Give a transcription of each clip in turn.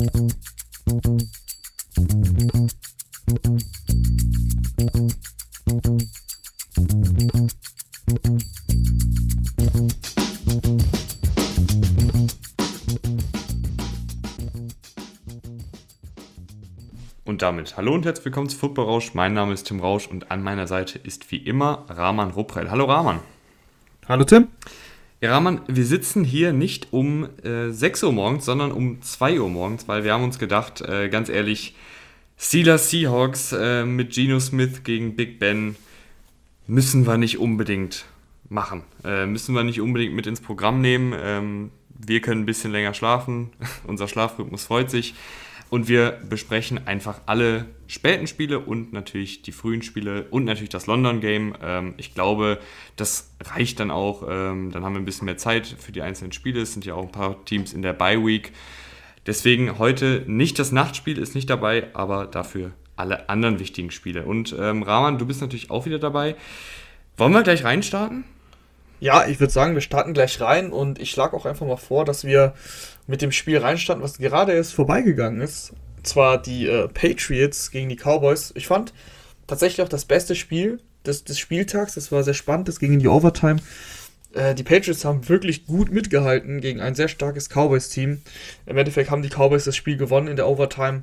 Und damit hallo und herzlich willkommen zu Football Rausch. Mein Name ist Tim Rausch und an meiner Seite ist wie immer Rahman Ruprell. Hallo Rahman. Hallo Tim. Ja, Rahman, wir sitzen hier nicht um äh, 6 Uhr morgens, sondern um 2 Uhr morgens, weil wir haben uns gedacht, äh, ganz ehrlich, Steelers Seahawks äh, mit Geno Smith gegen Big Ben müssen wir nicht unbedingt machen. Äh, müssen wir nicht unbedingt mit ins Programm nehmen. Ähm, wir können ein bisschen länger schlafen. Unser Schlafrhythmus freut sich. Und wir besprechen einfach alle späten Spiele und natürlich die frühen Spiele und natürlich das London Game. Ähm, ich glaube, das reicht dann auch. Ähm, dann haben wir ein bisschen mehr Zeit für die einzelnen Spiele. Es sind ja auch ein paar Teams in der Bye Week. Deswegen heute nicht das Nachtspiel, ist nicht dabei, aber dafür alle anderen wichtigen Spiele. Und ähm, Rahman, du bist natürlich auch wieder dabei. Wollen wir gleich reinstarten? Ja, ich würde sagen, wir starten gleich rein und ich schlage auch einfach mal vor, dass wir mit dem Spiel reinstanden, was gerade erst vorbeigegangen ist. Und zwar die äh, Patriots gegen die Cowboys. Ich fand tatsächlich auch das beste Spiel des, des Spieltags. Das war sehr spannend, das ging in die Overtime. Äh, die Patriots haben wirklich gut mitgehalten gegen ein sehr starkes Cowboys-Team. Im Endeffekt haben die Cowboys das Spiel gewonnen in der Overtime.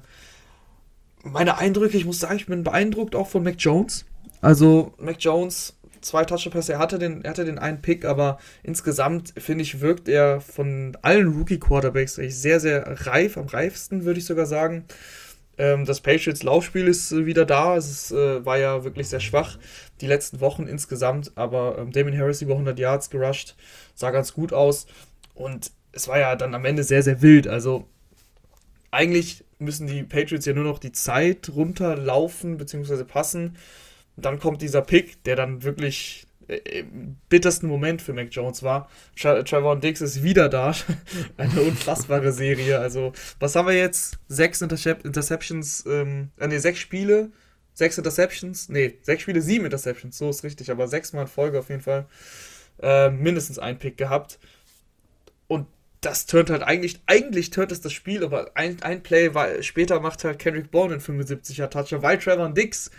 Meine Eindrücke, ich muss sagen, ich bin beeindruckt auch von Mac Jones. Also, Mac Jones zwei Touchdown-Pässe. Er hatte, den, er hatte den einen Pick, aber insgesamt, finde ich, wirkt er von allen Rookie-Quarterbacks sehr, sehr reif, am reifsten, würde ich sogar sagen. Ähm, das Patriots-Laufspiel ist äh, wieder da. Es ist, äh, war ja wirklich sehr schwach die letzten Wochen insgesamt, aber ähm, Damien Harris über 100 Yards gerusht, sah ganz gut aus. Und es war ja dann am Ende sehr, sehr wild. Also eigentlich müssen die Patriots ja nur noch die Zeit runterlaufen bzw. passen dann kommt dieser Pick, der dann wirklich äh, im bittersten Moment für Mac Jones war. Trevor Dix ist wieder da. Eine unfassbare Serie. Also, was haben wir jetzt? Sechs Intercep Interceptions, ähm, äh, nee, sechs Spiele, sechs Interceptions, nee, sechs Spiele, sieben Interceptions, so ist richtig, aber sechsmal in Folge auf jeden Fall. Äh, mindestens ein Pick gehabt. Und das turnt halt eigentlich, eigentlich turnt es das Spiel, aber ein, ein Play war, später macht halt Kendrick Bourne in 75er Toucher, weil Trevor Dix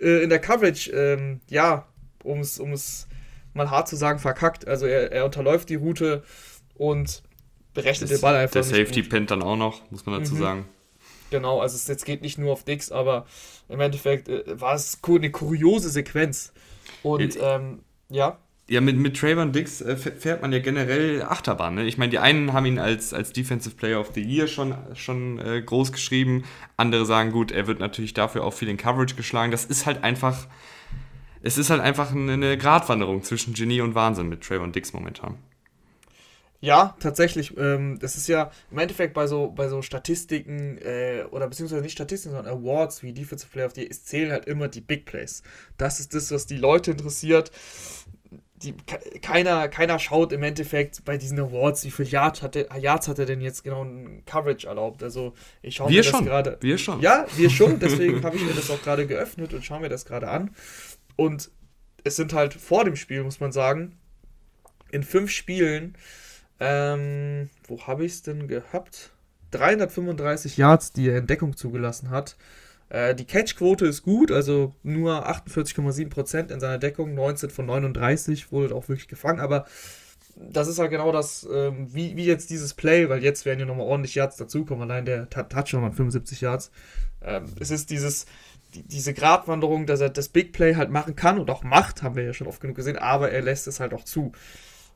äh, in der Coverage, ähm, ja, um es mal hart zu sagen, verkackt. Also er, er unterläuft die Route und berechnet das, den Ball einfach. Der Safety pennt dann auch noch, muss man dazu mhm. sagen. Genau, also es jetzt geht nicht nur auf Dix, aber im Endeffekt äh, war es eine kuriose Sequenz. Und ähm, ja. Ja, mit, mit Trayvon Dix äh, fährt man ja generell Achterbahn. Ne? Ich meine, die einen haben ihn als, als Defensive Player of the Year schon, schon äh, groß geschrieben. Andere sagen, gut, er wird natürlich dafür auch viel in Coverage geschlagen. Das ist halt einfach, es ist halt einfach eine, Gratwanderung zwischen Genie und Wahnsinn mit Trayvon Dix momentan. Ja, tatsächlich. Ähm, das ist ja im Endeffekt bei so, bei so Statistiken äh, oder beziehungsweise nicht Statistiken, sondern Awards wie Defensive Player of the Year, es zählen halt immer die Big Plays. Das ist das, was die Leute interessiert die, keiner, keiner schaut im Endeffekt bei diesen Awards, wie viele Yards hat, er, Yards hat er denn jetzt genau ein Coverage erlaubt. Also ich schaue mir das gerade. Wir schon. Ja, wir schon. Deswegen habe ich mir das auch gerade geöffnet und schaue mir das gerade an. Und es sind halt vor dem Spiel, muss man sagen, in fünf Spielen, ähm, wo habe ich es denn gehabt? 335 Yards, die er in Deckung zugelassen hat. Äh, die Catch-Quote ist gut, also nur 48,7% in seiner Deckung, 19 von 39 wurde auch wirklich gefangen, aber das ist halt genau das, ähm, wie, wie jetzt dieses Play, weil jetzt werden ja nochmal ordentlich Yards dazukommen, allein der Touchdown hat 75 Yards. Ähm, es ist dieses, die, diese Gratwanderung, dass er das Big Play halt machen kann und auch macht, haben wir ja schon oft genug gesehen, aber er lässt es halt auch zu.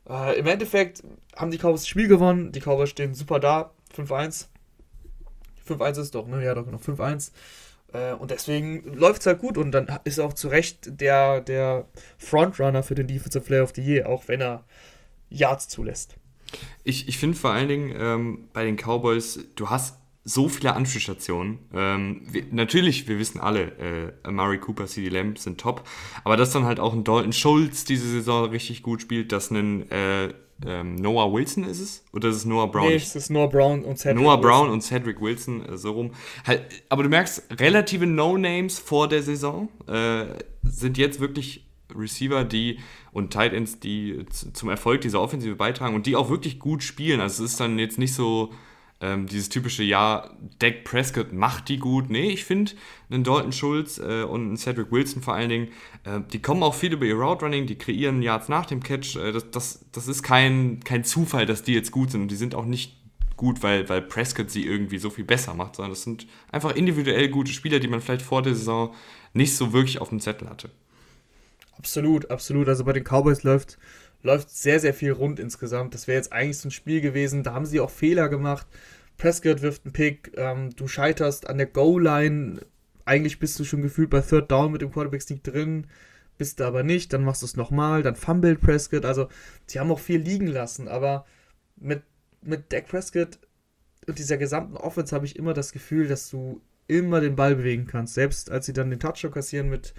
Äh, Im Endeffekt haben die Cowboys das Spiel gewonnen, die Cowboys stehen super da, 5-1. 5-1 ist doch, ne? Ja, doch, genau, 5-1. Äh, und deswegen läuft es halt gut und dann ist auch zu Recht der, der Frontrunner für den Defensive Player of the Year, auch wenn er Yards zulässt. Ich, ich finde vor allen Dingen ähm, bei den Cowboys, du hast so viele Anspielstationen. Ähm, natürlich, wir wissen alle, äh, Amari Cooper, CD Lamb sind top, aber dass dann halt auch ein Dalton Schultz diese Saison richtig gut spielt, dass ein äh, ähm, Noah Wilson ist es? Oder ist es Noah Brown? Nee, es ist Noah Brown und Cedric Noah Wilson. Brown und Cedric Wilson, äh, so rum. Halt, aber du merkst, relative No-Names vor der Saison äh, sind jetzt wirklich Receiver, die und Tight Ends, die zum Erfolg dieser Offensive beitragen und die auch wirklich gut spielen. Also es ist dann jetzt nicht so ähm, dieses typische, ja, Dak Prescott macht die gut. Nee, ich finde, einen Dalton Schulz äh, und einen Cedric Wilson vor allen Dingen, äh, die kommen auch viel über ihr Route Running, die kreieren Yards nach dem Catch. Äh, das, das, das ist kein, kein Zufall, dass die jetzt gut sind und die sind auch nicht gut, weil, weil Prescott sie irgendwie so viel besser macht, sondern das sind einfach individuell gute Spieler, die man vielleicht vor der Saison nicht so wirklich auf dem Zettel hatte. Absolut, absolut. Also bei den Cowboys läuft, läuft sehr, sehr viel rund insgesamt. Das wäre jetzt eigentlich so ein Spiel gewesen, da haben sie auch Fehler gemacht. Prescott wirft einen Pick, ähm, du scheiterst an der Goal-Line. Eigentlich bist du schon gefühlt bei Third Down mit dem Quarterback-Sneak drin, bist du aber nicht, dann machst du es nochmal, dann fummelt Prescott. Also, sie haben auch viel liegen lassen, aber mit mit Dak Prescott und dieser gesamten Offense habe ich immer das Gefühl, dass du immer den Ball bewegen kannst. Selbst als sie dann den Touchdown kassieren mit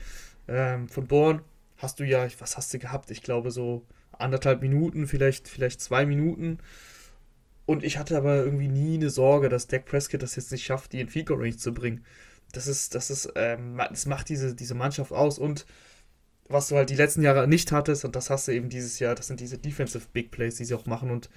ähm, von Born, hast du ja, was hast du gehabt? Ich glaube so anderthalb Minuten, vielleicht, vielleicht zwei Minuten. Und ich hatte aber irgendwie nie eine Sorge, dass Dak Prescott das jetzt nicht schafft, die in Fico Range zu bringen. Das ist, das ist, ähm, das macht diese, diese Mannschaft aus und was du halt die letzten Jahre nicht hattest, und das hast du eben dieses Jahr, das sind diese Defensive Big Plays, die sie auch machen. Und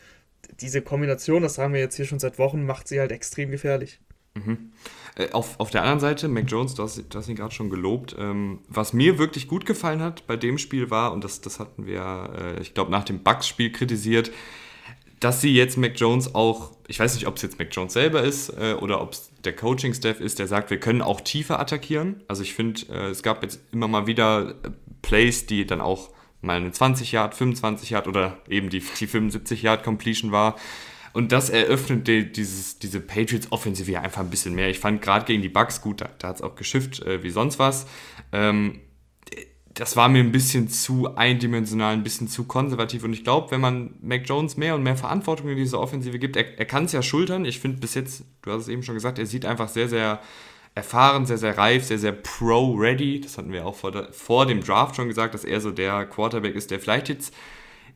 diese Kombination, das sagen wir jetzt hier schon seit Wochen, macht sie halt extrem gefährlich. Mhm. Äh, auf, auf der anderen Seite, Mac Jones, du hast, du hast ihn gerade schon gelobt. Ähm, was mir wirklich gut gefallen hat bei dem Spiel war, und das, das hatten wir, äh, ich glaube, nach dem Bucks-Spiel kritisiert, dass sie jetzt Mac Jones auch, ich weiß nicht, ob es jetzt Mac Jones selber ist äh, oder ob es der Coaching-Staff ist, der sagt, wir können auch tiefer attackieren. Also ich finde, äh, es gab jetzt immer mal wieder äh, Plays, die dann auch mal eine 20 Yard, 25 Yard oder eben die, die 75 Yard Completion war. Und das eröffnet die, dieses, diese Patriots-Offensive ja einfach ein bisschen mehr. Ich fand gerade gegen die Bucks gut, da, da hat es auch geschifft äh, wie sonst was. Ähm, das war mir ein bisschen zu eindimensional, ein bisschen zu konservativ. Und ich glaube, wenn man Mac Jones mehr und mehr Verantwortung in diese Offensive gibt, er, er kann es ja schultern. Ich finde bis jetzt, du hast es eben schon gesagt, er sieht einfach sehr, sehr erfahren, sehr, sehr reif, sehr, sehr pro-ready. Das hatten wir auch vor, der, vor dem Draft schon gesagt, dass er so der Quarterback ist, der vielleicht jetzt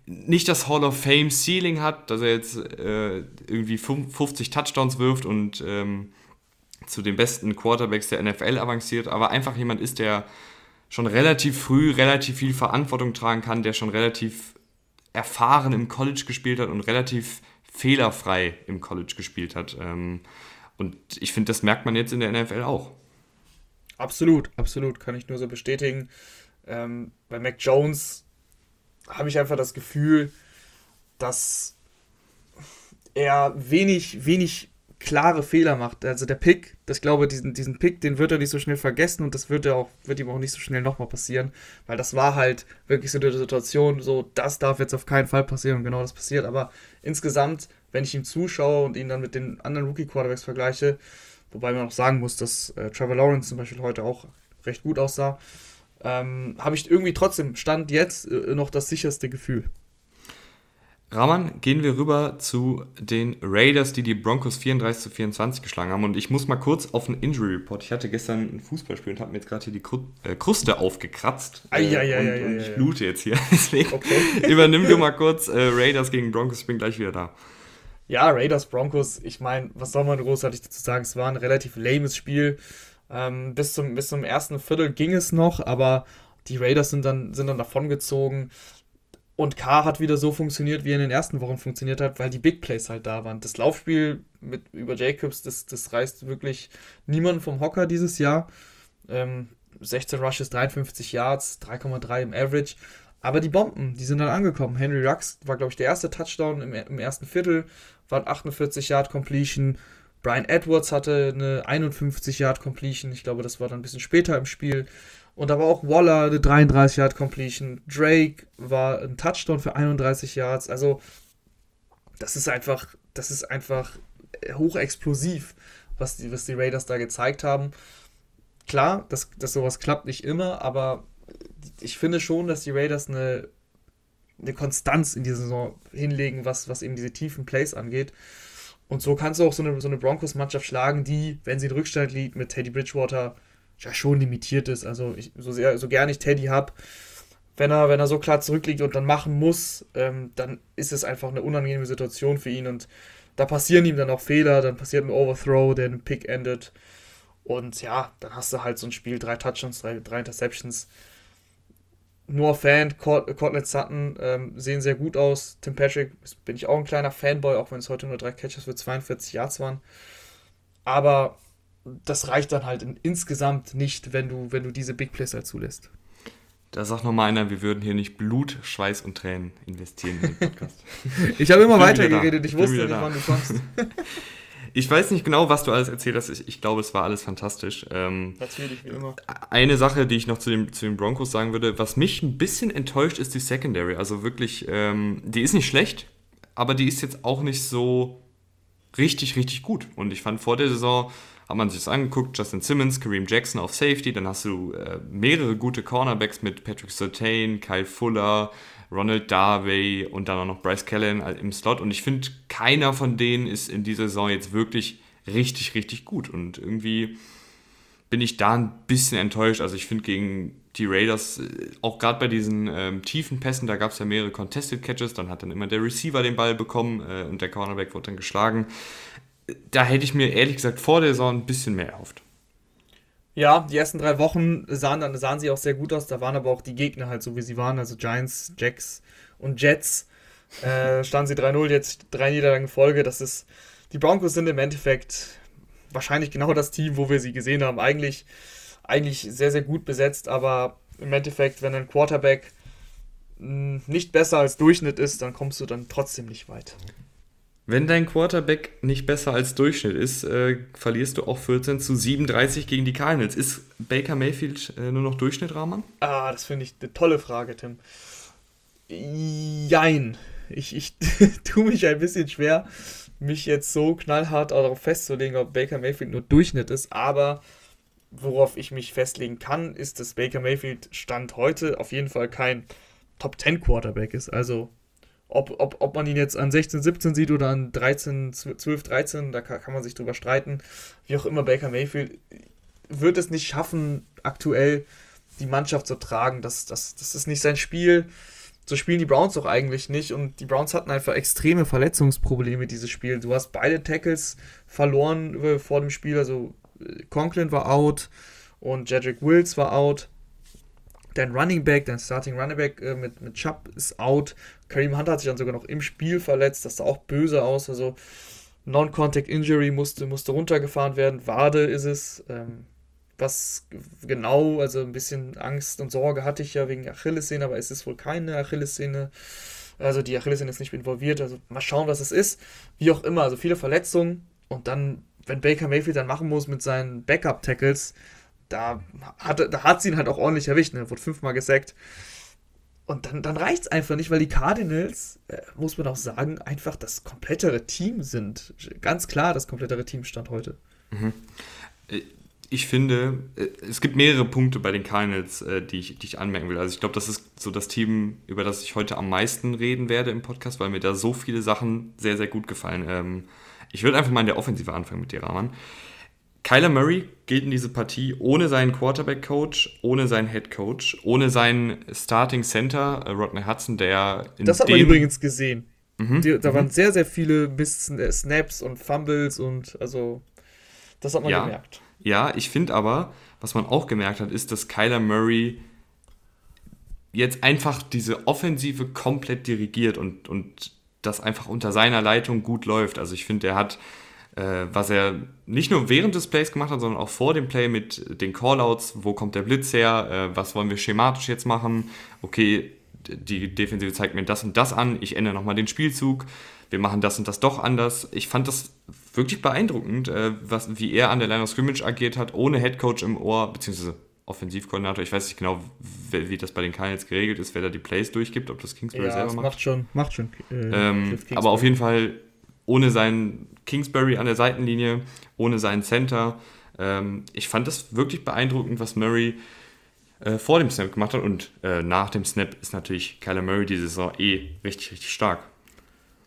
nicht das Hall of Fame Ceiling hat, dass er jetzt äh, irgendwie 50 Touchdowns wirft und ähm, zu den besten Quarterbacks der NFL avanciert, aber einfach jemand ist, der schon relativ früh relativ viel Verantwortung tragen kann, der schon relativ erfahren im College gespielt hat und relativ fehlerfrei im College gespielt hat. Ähm, und ich finde, das merkt man jetzt in der NFL auch. Absolut, absolut, kann ich nur so bestätigen. Ähm, bei Mac Jones habe ich einfach das Gefühl, dass er wenig, wenig klare Fehler macht. Also der Pick, ich glaube, diesen, diesen Pick, den wird er nicht so schnell vergessen und das wird, er auch, wird ihm auch nicht so schnell nochmal passieren, weil das war halt wirklich so eine Situation, so, das darf jetzt auf keinen Fall passieren und genau das passiert. Aber insgesamt wenn ich ihm zuschaue und ihn dann mit den anderen Rookie-Quarterbacks vergleiche, wobei man auch sagen muss, dass äh, Trevor Lawrence zum Beispiel heute auch recht gut aussah, ähm, habe ich irgendwie trotzdem, stand jetzt äh, noch das sicherste Gefühl. Raman, gehen wir rüber zu den Raiders, die die Broncos 34 zu 24 geschlagen haben. Und ich muss mal kurz auf einen Injury Report. Ich hatte gestern ein Fußballspiel und habe mir jetzt gerade hier die äh, Kruste aufgekratzt. Äh, ja, ja, und, ja, und ich blute jetzt hier. Deswegen okay. übernimm du mal kurz äh, Raiders gegen Broncos. Ich bin gleich wieder da. Ja, Raiders Broncos, ich meine, was soll man großartig dazu sagen? Es war ein relativ lames Spiel. Ähm, bis, zum, bis zum ersten Viertel ging es noch, aber die Raiders sind dann, sind dann davongezogen. Und K hat wieder so funktioniert, wie er in den ersten Wochen funktioniert hat, weil die Big Plays halt da waren. Das Laufspiel mit, über Jacobs, das, das reißt wirklich niemanden vom Hocker dieses Jahr. Ähm, 16 Rushes, 53 Yards, 3,3 im Average. Aber die Bomben, die sind dann angekommen. Henry Rux war, glaube ich, der erste Touchdown im, im ersten Viertel war 48 Yard Completion. Brian Edwards hatte eine 51 Yard Completion. Ich glaube, das war dann ein bisschen später im Spiel. Und da war auch Waller eine 33 Yard Completion. Drake war ein Touchdown für 31 Yards. Also, das ist einfach, das ist einfach hochexplosiv, was die, was die Raiders da gezeigt haben. Klar, dass, dass sowas klappt nicht immer, aber ich finde schon, dass die Raiders eine eine Konstanz in dieser Saison hinlegen, was, was eben diese tiefen Plays angeht. Und so kannst du auch so eine, so eine Broncos-Mannschaft schlagen, die, wenn sie in Rückstand liegt, mit Teddy Bridgewater ja schon limitiert ist. Also ich, so, sehr, so gern ich Teddy habe, wenn er, wenn er so klar zurückliegt und dann machen muss, ähm, dann ist es einfach eine unangenehme Situation für ihn. Und da passieren ihm dann auch Fehler, dann passiert ein Overthrow, der einen Pick endet. Und ja, dann hast du halt so ein Spiel, drei Touchdowns, drei, drei Interceptions Noah Fan, Cortland Sutton ähm, sehen sehr gut aus. Tim Patrick bin ich auch ein kleiner Fanboy, auch wenn es heute nur drei Catches für 42 Yards waren. Aber das reicht dann halt in, insgesamt nicht, wenn du, wenn du diese Big Plays halt zulässt. Da sagt nochmal einer, wir würden hier nicht Blut, Schweiß und Tränen investieren in den Podcast. ich habe immer weitergeredet, ich wusste nicht, wann du kommst. Ich weiß nicht genau, was du alles erzählt hast. Ich, ich glaube, es war alles fantastisch. Ähm, Natürlich, wie immer. Eine Sache, die ich noch zu, dem, zu den Broncos sagen würde, was mich ein bisschen enttäuscht, ist die Secondary. Also wirklich, ähm, die ist nicht schlecht, aber die ist jetzt auch nicht so richtig, richtig gut. Und ich fand vor der Saison, hat man sich das angeguckt, Justin Simmons, Kareem Jackson auf Safety, dann hast du äh, mehrere gute Cornerbacks mit Patrick Sertain, Kyle Fuller, Ronald Darby und dann auch noch Bryce Callan im Slot. Und ich finde, keiner von denen ist in dieser Saison jetzt wirklich richtig, richtig gut. Und irgendwie bin ich da ein bisschen enttäuscht. Also ich finde gegen die Raiders, äh, auch gerade bei diesen ähm, tiefen Pässen, da gab es ja mehrere Contested Catches, dann hat dann immer der Receiver den Ball bekommen äh, und der Cornerback wurde dann geschlagen. Da hätte ich mir ehrlich gesagt vor der Saison ein bisschen mehr erhofft. Ja, die ersten drei Wochen sahen, dann, sahen sie auch sehr gut aus. Da waren aber auch die Gegner halt so, wie sie waren. Also Giants, Jacks und Jets. Äh, standen sie 3-0, jetzt drei Niederlagen Folge. Das ist, die Broncos sind im Endeffekt wahrscheinlich genau das Team, wo wir sie gesehen haben. Eigentlich, eigentlich sehr, sehr gut besetzt, aber im Endeffekt, wenn ein Quarterback hm, nicht besser als Durchschnitt ist, dann kommst du dann trotzdem nicht weit. Wenn dein Quarterback nicht besser als Durchschnitt ist, äh, verlierst du auch 14 zu 37 gegen die Cardinals. Ist Baker Mayfield äh, nur noch Durchschnitt, Rahman? Ah, das finde ich eine tolle Frage, Tim. Jein. Ich, ich tue mich ein bisschen schwer, mich jetzt so knallhart darauf festzulegen, ob Baker Mayfield nur Durchschnitt ist, aber worauf ich mich festlegen kann, ist, dass Baker Mayfield Stand heute auf jeden Fall kein Top 10 Quarterback ist. Also ob, ob, ob man ihn jetzt an 16, 17 sieht oder an 13, 12, 13, da kann, man sich drüber streiten. Wie auch immer, Baker Mayfield wird es nicht schaffen, aktuell die Mannschaft zu tragen. Das, das, das ist nicht sein Spiel. So spielen die Browns doch eigentlich nicht. Und die Browns hatten einfach extreme Verletzungsprobleme dieses Spiel. Du hast beide Tackles verloren äh, vor dem Spiel. Also äh, Conklin war out und Jedrick Wills war out. Dein Running Back, dein Starting Running Back äh, mit, mit Chubb ist out. Kareem Hunt hat sich dann sogar noch im Spiel verletzt. Das sah auch böse aus. Also Non-Contact Injury musste, musste runtergefahren werden. Wade ist es. Ähm, was genau, also ein bisschen Angst und Sorge hatte ich ja wegen Achillessehne, aber es ist wohl keine Achillessehne. Also die Achillessehne ist nicht involviert. Also mal schauen, was es ist. Wie auch immer, also viele Verletzungen. Und dann, wenn Baker Mayfield dann machen muss mit seinen Backup-Tackles, da hat, da hat sie ihn halt auch ordentlich erwischt. Ne? Wurde fünfmal gesackt. Und dann, dann reicht es einfach nicht, weil die Cardinals, äh, muss man auch sagen, einfach das komplettere Team sind. Ganz klar das komplettere Team stand heute. Mhm. Äh, ich finde, äh, es gibt mehrere Punkte bei den Cardinals, äh, die ich, die ich anmerken will. Also ich glaube, das ist so das Team, über das ich heute am meisten reden werde im Podcast, weil mir da so viele Sachen sehr, sehr gut gefallen. Ähm, ich würde einfach mal in der Offensive anfangen mit dir, Rahman. Kyler Murray geht in diese Partie ohne seinen Quarterback-Coach, ohne seinen Head-Coach, ohne seinen Starting Center, äh, Rodney Hudson, der in Das hat man übrigens gesehen. Mhm. Die, da mhm. waren sehr, sehr viele Miss äh, Snaps und Fumbles und also das hat man ja. gemerkt. Ja, ich finde aber, was man auch gemerkt hat, ist, dass Kyler Murray jetzt einfach diese Offensive komplett dirigiert und, und das einfach unter seiner Leitung gut läuft. Also ich finde, er hat was er nicht nur während des Plays gemacht hat, sondern auch vor dem Play mit den Callouts, wo kommt der Blitz her, äh, was wollen wir schematisch jetzt machen, okay, die Defensive zeigt mir das und das an, ich ändere nochmal den Spielzug, wir machen das und das doch anders. Ich fand das wirklich beeindruckend, äh, was, wie er an der Line of Scrimmage agiert hat, ohne Headcoach im Ohr, beziehungsweise Offensivkoordinator. Ich weiß nicht genau, wie, das bei den Cardinals geregelt ist, wer da die Plays durchgibt, ob das Kingsbury ja, selber macht. macht schon, macht schon. Äh, ähm, aber auf jeden Fall ohne seinen Kingsbury an der Seitenlinie, ohne seinen Center. Ähm, ich fand das wirklich beeindruckend, was Murray äh, vor dem Snap gemacht hat. Und äh, nach dem Snap ist natürlich Kyler Murray diese Saison eh richtig, richtig stark.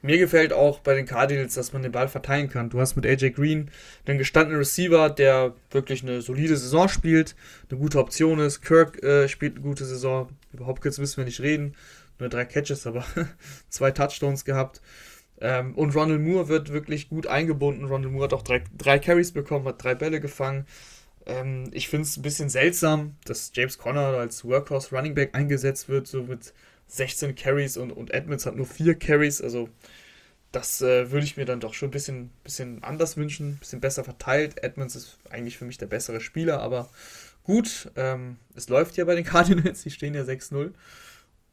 Mir gefällt auch bei den Cardinals, dass man den Ball verteilen kann. Du hast mit AJ Green einen gestandenen Receiver, der wirklich eine solide Saison spielt, eine gute Option ist. Kirk äh, spielt eine gute Saison. Über Hopkins müssen wir nicht reden. Nur drei Catches, aber zwei Touchdowns gehabt. Ähm, und Ronald Moore wird wirklich gut eingebunden. Ronald Moore hat auch drei, drei Carries bekommen, hat drei Bälle gefangen. Ähm, ich finde es ein bisschen seltsam, dass James Conner als Workhorse Running Back eingesetzt wird, so mit 16 Carries und, und Edmonds hat nur 4 Carries. Also das äh, würde ich mir dann doch schon ein bisschen, bisschen anders wünschen, ein bisschen besser verteilt. Edmonds ist eigentlich für mich der bessere Spieler, aber gut, ähm, es läuft ja bei den Cardinals, die stehen ja 6-0.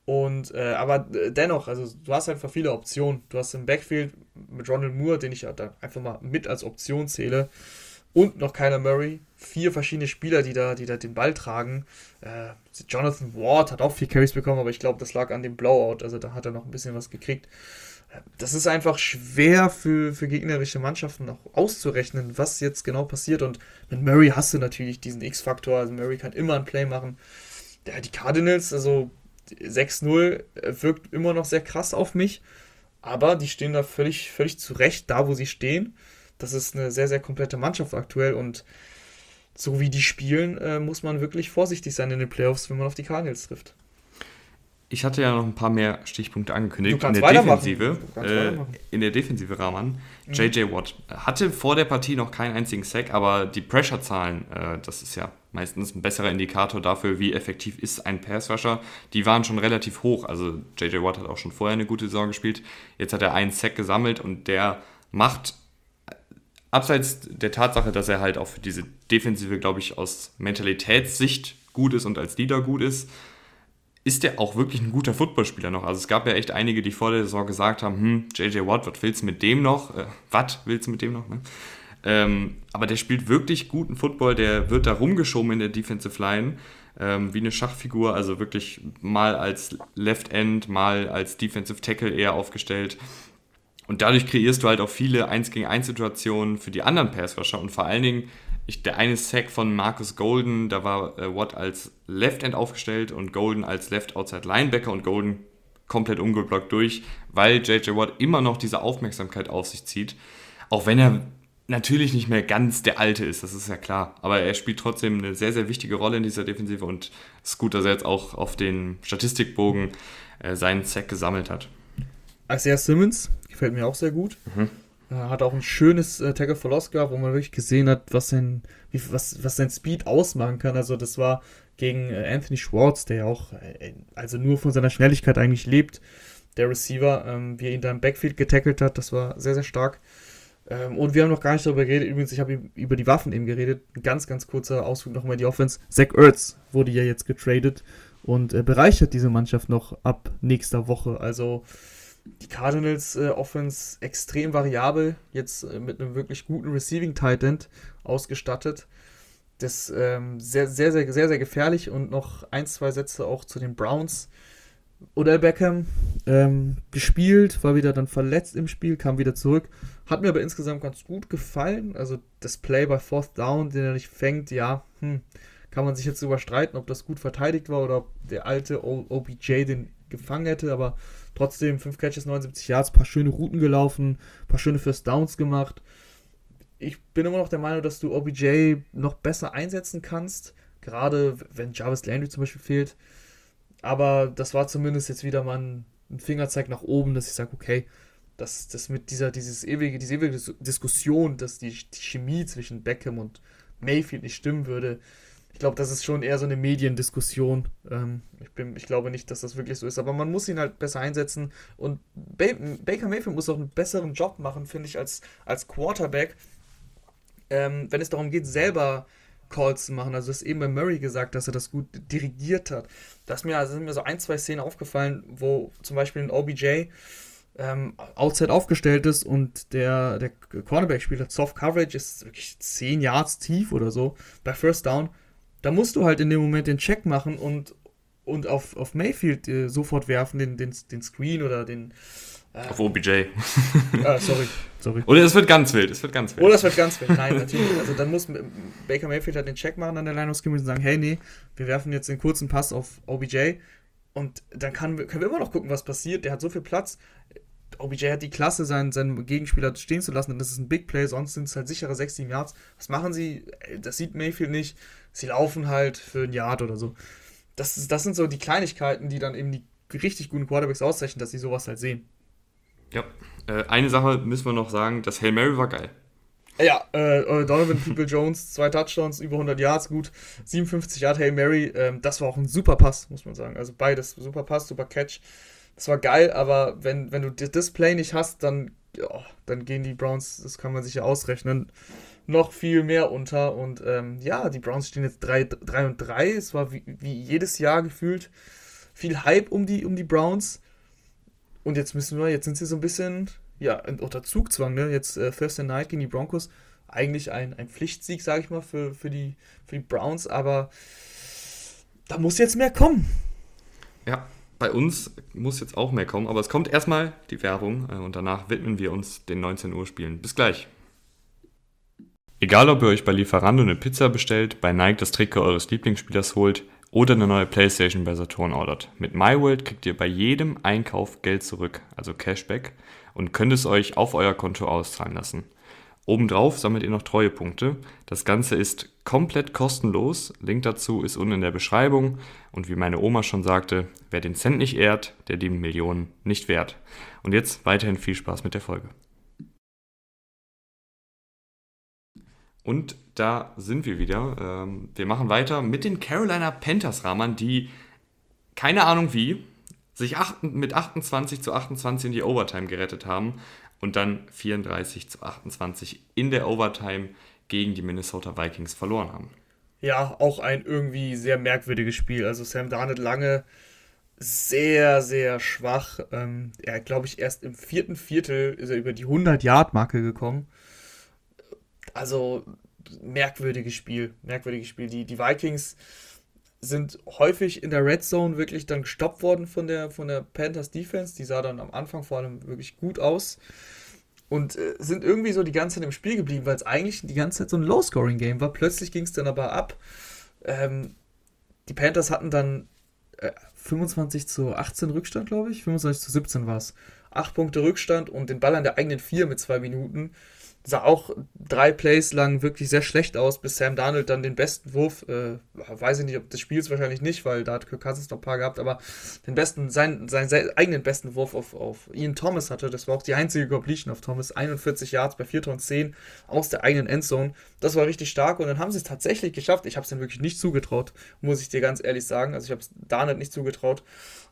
Und, äh, aber dennoch, also du hast einfach viele Optionen. Du hast im Backfield mit Ronald Moore, den ich ja da einfach mal mit als Option zähle, und noch keiner Murray. Vier verschiedene Spieler, die da, die da den Ball tragen. Äh, Jonathan Ward hat auch vier Carries bekommen, aber ich glaube, das lag an dem Blowout. Also da hat er noch ein bisschen was gekriegt. Äh, das ist einfach schwer für, für gegnerische Mannschaften noch auszurechnen, was jetzt genau passiert. Und mit Murray hast du natürlich diesen X-Faktor. Also Murray kann immer ein Play machen. Ja, die Cardinals, also 6-0 äh, wirkt immer noch sehr krass auf mich. Aber die stehen da völlig, völlig zurecht, da wo sie stehen. Das ist eine sehr, sehr komplette Mannschaft aktuell und so wie die spielen, äh, muss man wirklich vorsichtig sein in den Playoffs, wenn man auf die Cardinals trifft. Ich hatte ja noch ein paar mehr Stichpunkte angekündigt. in der Defensive, äh, in der Defensive Rahman, mhm. JJ Watt hatte vor der Partie noch keinen einzigen Sack, aber die Pressure-Zahlen, äh, das ist ja meistens ein besserer Indikator dafür, wie effektiv ist ein Pass-Rusher, die waren schon relativ hoch. Also JJ Watt hat auch schon vorher eine gute Saison gespielt. Jetzt hat er einen Sack gesammelt und der macht abseits der Tatsache, dass er halt auch für diese Defensive, glaube ich, aus Mentalitätssicht gut ist und als Leader gut ist, ist der auch wirklich ein guter Footballspieler noch. Also es gab ja echt einige, die vor der Saison gesagt haben, hm, JJ Watt, was willst du mit dem noch? Äh, was willst du mit dem noch? Ne? Ähm, aber der spielt wirklich guten Football, der wird da rumgeschoben in der Defensive Line, ähm, wie eine Schachfigur, also wirklich mal als Left End, mal als Defensive Tackle eher aufgestellt. Und dadurch kreierst du halt auch viele 1 gegen 1 Situationen für die anderen Passrusher und vor allen Dingen ich, der eine Sack von Marcus Golden, da war äh, Watt als Left End aufgestellt und Golden als Left Outside Linebacker und Golden komplett ungeblockt durch, weil JJ Watt immer noch diese Aufmerksamkeit auf sich zieht. Auch wenn er natürlich nicht mehr ganz der Alte ist, das ist ja klar. Aber er spielt trotzdem eine sehr, sehr wichtige Rolle in dieser Defensive und es ist gut, dass er jetzt auch auf den Statistikbogen äh, seinen Sack gesammelt hat. Isaiah Simmons gefällt mir auch sehr gut. Mhm. Hat auch ein schönes äh, Tackle for Loss gehabt, wo man wirklich gesehen hat, was sein, wie, was, was sein Speed ausmachen kann. Also das war gegen äh, Anthony Schwartz, der ja auch äh, also nur von seiner Schnelligkeit eigentlich lebt, der Receiver, ähm, wie er ihn da im Backfield getackelt hat, das war sehr, sehr stark. Ähm, und wir haben noch gar nicht darüber geredet, übrigens, ich habe über die Waffen eben geredet, ein ganz, ganz kurzer Ausflug nochmal die Offense. Zach Ertz wurde ja jetzt getradet und äh, bereichert diese Mannschaft noch ab nächster Woche. Also die Cardinals äh, Offense extrem variabel, jetzt äh, mit einem wirklich guten Receiving Tight End ausgestattet. Das ähm, sehr, sehr, sehr, sehr, sehr gefährlich und noch ein, zwei Sätze auch zu den Browns. Odell Beckham ähm, gespielt, war wieder dann verletzt im Spiel, kam wieder zurück. Hat mir aber insgesamt ganz gut gefallen. Also das Play bei Fourth Down, den er nicht fängt, ja, hm, kann man sich jetzt überstreiten, ob das gut verteidigt war oder ob der alte OBJ den gefangen hätte, aber Trotzdem 5 Catches, 79 Yards, paar schöne Routen gelaufen, paar schöne First Downs gemacht. Ich bin immer noch der Meinung, dass du OBJ noch besser einsetzen kannst, gerade wenn Jarvis Landry zum Beispiel fehlt. Aber das war zumindest jetzt wieder mal ein, Fingerzeig nach oben, dass ich sage, okay, dass das mit dieser dieses ewige, diese ewige Diskussion, dass die, die Chemie zwischen Beckham und Mayfield nicht stimmen würde, ich glaube, das ist schon eher so eine Mediendiskussion. Ähm, ich, bin, ich glaube nicht, dass das wirklich so ist, aber man muss ihn halt besser einsetzen und ba Baker Mayfield muss auch einen besseren Job machen, finde ich, als, als Quarterback, ähm, wenn es darum geht, selber Calls zu machen. Also, es ist eben bei Murray gesagt, dass er das gut dirigiert hat. Da mir, sind mir so ein, zwei Szenen aufgefallen, wo zum Beispiel ein OBJ ähm, outside aufgestellt ist und der, der Cornerback spielt hat Soft Coverage, ist wirklich 10 Yards tief oder so bei First Down da musst du halt in dem Moment den Check machen und, und auf, auf Mayfield äh, sofort werfen, den, den, den Screen oder den. Äh, auf OBJ. ah, sorry, sorry. Oder es wird ganz wild, es wird ganz wild. Oder es wird ganz wild, nein, natürlich. Also dann muss Baker Mayfield halt den Check machen an der Line of Scrimmage und sagen, hey, nee, wir werfen jetzt den kurzen Pass auf OBJ und dann kann, können wir immer noch gucken, was passiert. Der hat so viel Platz. OBJ hat die Klasse, seinen, seinen Gegenspieler stehen zu lassen, und das ist ein Big Play, sonst sind es halt sichere 6, 7 Yards. Was machen sie? Das sieht Mayfield nicht sie laufen halt für ein Yard oder so. Das, ist, das sind so die Kleinigkeiten, die dann eben die richtig guten Quarterbacks auszeichnen, dass sie sowas halt sehen. Ja, äh, eine Sache müssen wir noch sagen, das Hail Mary war geil. Ja, äh, äh Donovan People Jones, zwei Touchdowns, über 100 Yards, gut, 57 Yard Hail Mary, ähm, das war auch ein super Pass, muss man sagen. Also beides, super Pass, super Catch. Das war geil, aber wenn, wenn du das Display nicht hast, dann, oh, dann gehen die Browns, das kann man sich ja ausrechnen, noch viel mehr unter. Und ähm, ja, die Browns stehen jetzt 3, 3 und 3. Es war wie, wie jedes Jahr gefühlt viel Hype um die, um die Browns. Und jetzt müssen wir, jetzt sind sie so ein bisschen, ja, unter Zugzwang, ne? Jetzt äh, Thursday Night gegen die Broncos. Eigentlich ein, ein Pflichtsieg, sage ich mal, für, für, die, für die Browns, aber da muss jetzt mehr kommen. Ja, bei uns muss jetzt auch mehr kommen, aber es kommt erstmal die Werbung äh, und danach widmen wir uns den 19 Uhr Spielen. Bis gleich. Egal ob ihr euch bei Lieferando eine Pizza bestellt, bei Nike das Trikot eures Lieblingsspielers holt oder eine neue Playstation bei Saturn ordert. Mit MyWorld kriegt ihr bei jedem Einkauf Geld zurück, also Cashback, und könnt es euch auf euer Konto auszahlen lassen. Obendrauf sammelt ihr noch Treuepunkte. Das Ganze ist komplett kostenlos. Link dazu ist unten in der Beschreibung. Und wie meine Oma schon sagte, wer den Cent nicht ehrt, der die Millionen nicht wert. Und jetzt weiterhin viel Spaß mit der Folge. Und da sind wir wieder. Ähm, wir machen weiter mit den Carolina Panthers Rahmern, die keine Ahnung wie sich mit 28 zu 28 in die Overtime gerettet haben und dann 34 zu 28 in der Overtime gegen die Minnesota Vikings verloren haben. Ja, auch ein irgendwie sehr merkwürdiges Spiel. Also Sam Darnett lange sehr, sehr schwach. Ähm, er glaube ich, erst im vierten Viertel ist er über die 100-Yard-Marke gekommen. Also merkwürdiges Spiel. Merkwürdiges Spiel. Die, die Vikings sind häufig in der Red Zone wirklich dann gestoppt worden von der, von der Panthers Defense. Die sah dann am Anfang vor allem wirklich gut aus. Und äh, sind irgendwie so die ganze Zeit im Spiel geblieben, weil es eigentlich die ganze Zeit so ein Low-Scoring-Game war. Plötzlich ging es dann aber ab. Ähm, die Panthers hatten dann äh, 25 zu 18 Rückstand, glaube ich. 25 zu 17 war es. Acht Punkte Rückstand und den Ball an der eigenen vier mit zwei Minuten sah auch drei Plays lang wirklich sehr schlecht aus, bis Sam Darnold dann den besten Wurf, äh, weiß ich nicht, ob des Spiels wahrscheinlich nicht, weil da hat Kirk Cousins noch ein paar gehabt, aber den besten, seinen, seinen, seinen eigenen besten Wurf auf, auf Ian Thomas hatte. Das war auch die einzige Completion auf Thomas. 41 Yards bei 4 Tonnen 10 aus der eigenen Endzone. Das war richtig stark und dann haben sie es tatsächlich geschafft. Ich habe es dann wirklich nicht zugetraut, muss ich dir ganz ehrlich sagen. Also ich habe es Darnold nicht zugetraut.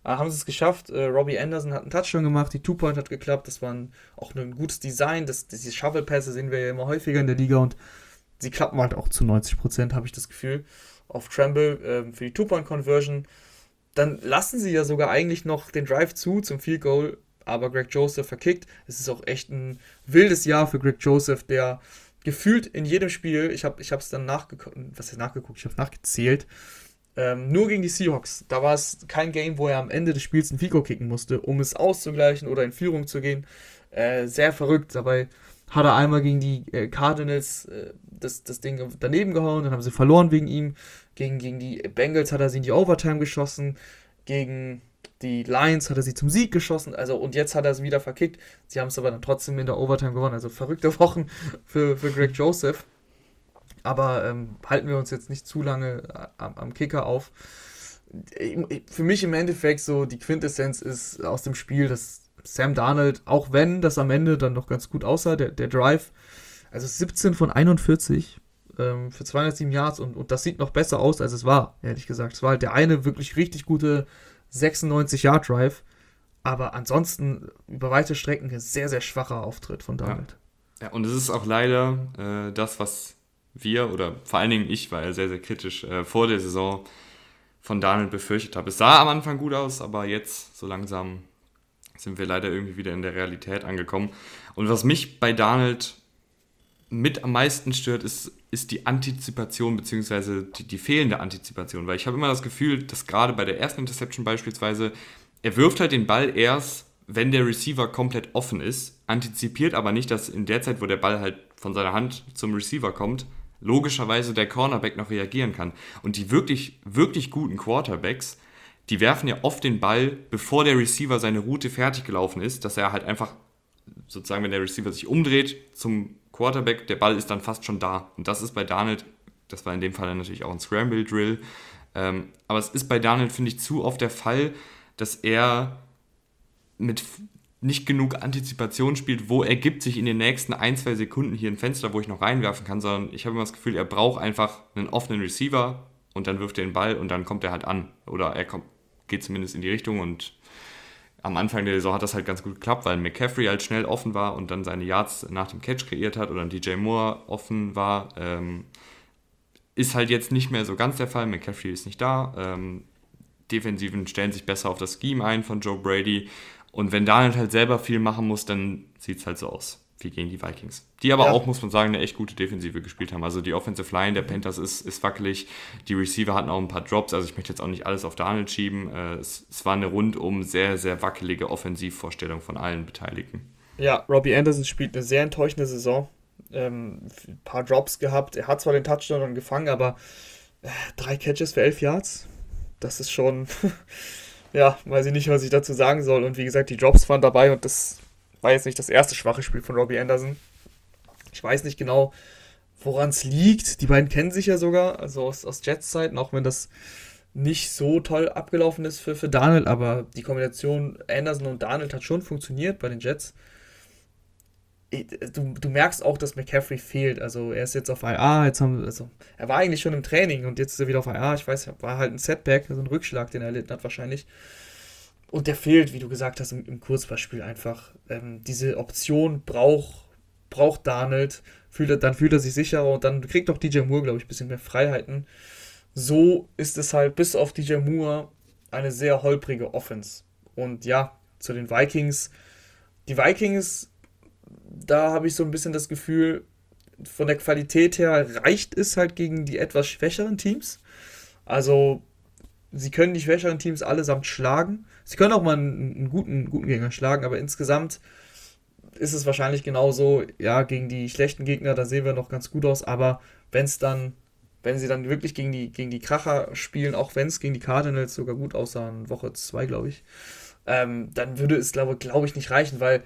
Äh, haben sie es geschafft. Äh, Robbie Anderson hat einen Touchdown gemacht, die Two-Point hat geklappt. Das war ein, auch ein gutes Design. Das, diese Shovel-Pässe sehen wir ja immer häufiger in der Liga und sie klappen halt auch zu 90 Prozent, habe ich das Gefühl, auf Tremble äh, für die Two-Point-Conversion. Dann lassen sie ja sogar eigentlich noch den Drive zu zum Field Goal, aber Greg Joseph verkickt. Es ist auch echt ein wildes Jahr für Greg Joseph, der gefühlt in jedem Spiel, ich habe es dann nachgeguckt, was ist nachgeguckt, ich habe nachgezählt, ähm, nur gegen die Seahawks. Da war es kein Game, wo er am Ende des Spiels ein Fico kicken musste, um es auszugleichen oder in Führung zu gehen. Äh, sehr verrückt. Dabei hat er einmal gegen die äh, Cardinals äh, das, das Ding daneben gehauen, dann haben sie verloren wegen ihm. Gegen, gegen die Bengals hat er sie in die Overtime geschossen. Gegen die Lions hat er sie zum Sieg geschossen. Also, und jetzt hat er es wieder verkickt. Sie haben es aber dann trotzdem in der Overtime gewonnen. Also verrückte Wochen für, für Greg Joseph. Aber ähm, halten wir uns jetzt nicht zu lange äh, am, am Kicker auf. Für mich im Endeffekt so die Quintessenz ist aus dem Spiel, dass Sam Darnold, auch wenn das am Ende dann noch ganz gut aussah, der, der Drive, also 17 von 41 ähm, für 207 Yards und, und das sieht noch besser aus, als es war, ehrlich gesagt. Es war halt der eine wirklich richtig gute 96 Yard Drive, aber ansonsten über weite Strecken ein sehr, sehr schwacher Auftritt von Darnold. Ja. ja und es ist auch leider äh, das, was wir oder vor allen Dingen ich war ja sehr, sehr kritisch äh, vor der Saison von Daniel befürchtet habe. Es sah am Anfang gut aus, aber jetzt so langsam sind wir leider irgendwie wieder in der Realität angekommen. Und was mich bei Daniel mit am meisten stört, ist, ist die Antizipation bzw. Die, die fehlende Antizipation. Weil ich habe immer das Gefühl, dass gerade bei der ersten Interception beispielsweise, er wirft halt den Ball erst, wenn der Receiver komplett offen ist, antizipiert aber nicht, dass in der Zeit, wo der Ball halt von seiner Hand zum Receiver kommt, logischerweise der Cornerback noch reagieren kann. Und die wirklich, wirklich guten Quarterbacks, die werfen ja oft den Ball, bevor der Receiver seine Route fertig gelaufen ist, dass er halt einfach, sozusagen, wenn der Receiver sich umdreht zum Quarterback, der Ball ist dann fast schon da. Und das ist bei Darnold, das war in dem Fall natürlich auch ein Scramble Drill, ähm, aber es ist bei Darnold, finde ich, zu oft der Fall, dass er mit nicht genug Antizipation spielt, wo ergibt sich in den nächsten ein, zwei Sekunden hier ein Fenster, wo ich noch reinwerfen kann, sondern ich habe immer das Gefühl, er braucht einfach einen offenen Receiver und dann wirft er den Ball und dann kommt er halt an. Oder er kommt, geht zumindest in die Richtung und am Anfang der Saison hat das halt ganz gut geklappt, weil McCaffrey halt schnell offen war und dann seine Yards nach dem Catch kreiert hat oder DJ Moore offen war. Ähm, ist halt jetzt nicht mehr so ganz der Fall. McCaffrey ist nicht da. Ähm, Defensiven stellen sich besser auf das Scheme ein von Joe Brady. Und wenn Daniel halt selber viel machen muss, dann sieht es halt so aus wie gegen die Vikings. Die aber ja. auch, muss man sagen, eine echt gute Defensive gespielt haben. Also die Offensive Line der Panthers ist, ist wackelig. Die Receiver hatten auch ein paar Drops. Also ich möchte jetzt auch nicht alles auf Daniel schieben. Äh, es, es war eine rundum sehr, sehr wackelige Offensivvorstellung von allen Beteiligten. Ja, Robbie Anderson spielt eine sehr enttäuschende Saison. Ähm, ein paar Drops gehabt. Er hat zwar den Touchdown dann gefangen, aber äh, drei Catches für elf Yards. Das ist schon, ja, weiß ich nicht, was ich dazu sagen soll. Und wie gesagt, die Drops waren dabei und das war jetzt nicht das erste schwache Spiel von Robbie Anderson. Ich weiß nicht genau, woran es liegt. Die beiden kennen sich ja sogar, also aus, aus Jets Zeiten, auch wenn das nicht so toll abgelaufen ist für, für Daniel, aber die Kombination Anderson und Daniel hat schon funktioniert bei den Jets. Du, du merkst auch, dass McCaffrey fehlt. Also er ist jetzt auf IA, jetzt haben, also er war eigentlich schon im Training und jetzt ist er wieder auf IA. Ich weiß, war halt ein Setback, also ein Rückschlag, den er erlitten hat wahrscheinlich. Und der fehlt, wie du gesagt hast, im, im Kurzballspiel einfach. Ähm, diese Option braucht, braucht Darnold, fühlt dann fühlt er sich sicherer und dann kriegt auch DJ Moore, glaube ich, ein bisschen mehr Freiheiten. So ist es halt bis auf DJ Moore eine sehr holprige Offense. Und ja, zu den Vikings. Die Vikings, da habe ich so ein bisschen das Gefühl, von der Qualität her reicht es halt gegen die etwas schwächeren Teams. Also, sie können die schwächeren Teams allesamt schlagen. Sie können auch mal einen, einen guten, guten Gegner schlagen, aber insgesamt ist es wahrscheinlich genauso, ja, gegen die schlechten Gegner, da sehen wir noch ganz gut aus, aber wenn es dann, wenn sie dann wirklich gegen die, gegen die Kracher spielen, auch wenn es gegen die Cardinals sogar gut aussah, in Woche 2, glaube ich, ähm, dann würde es, glaube glaub ich, nicht reichen, weil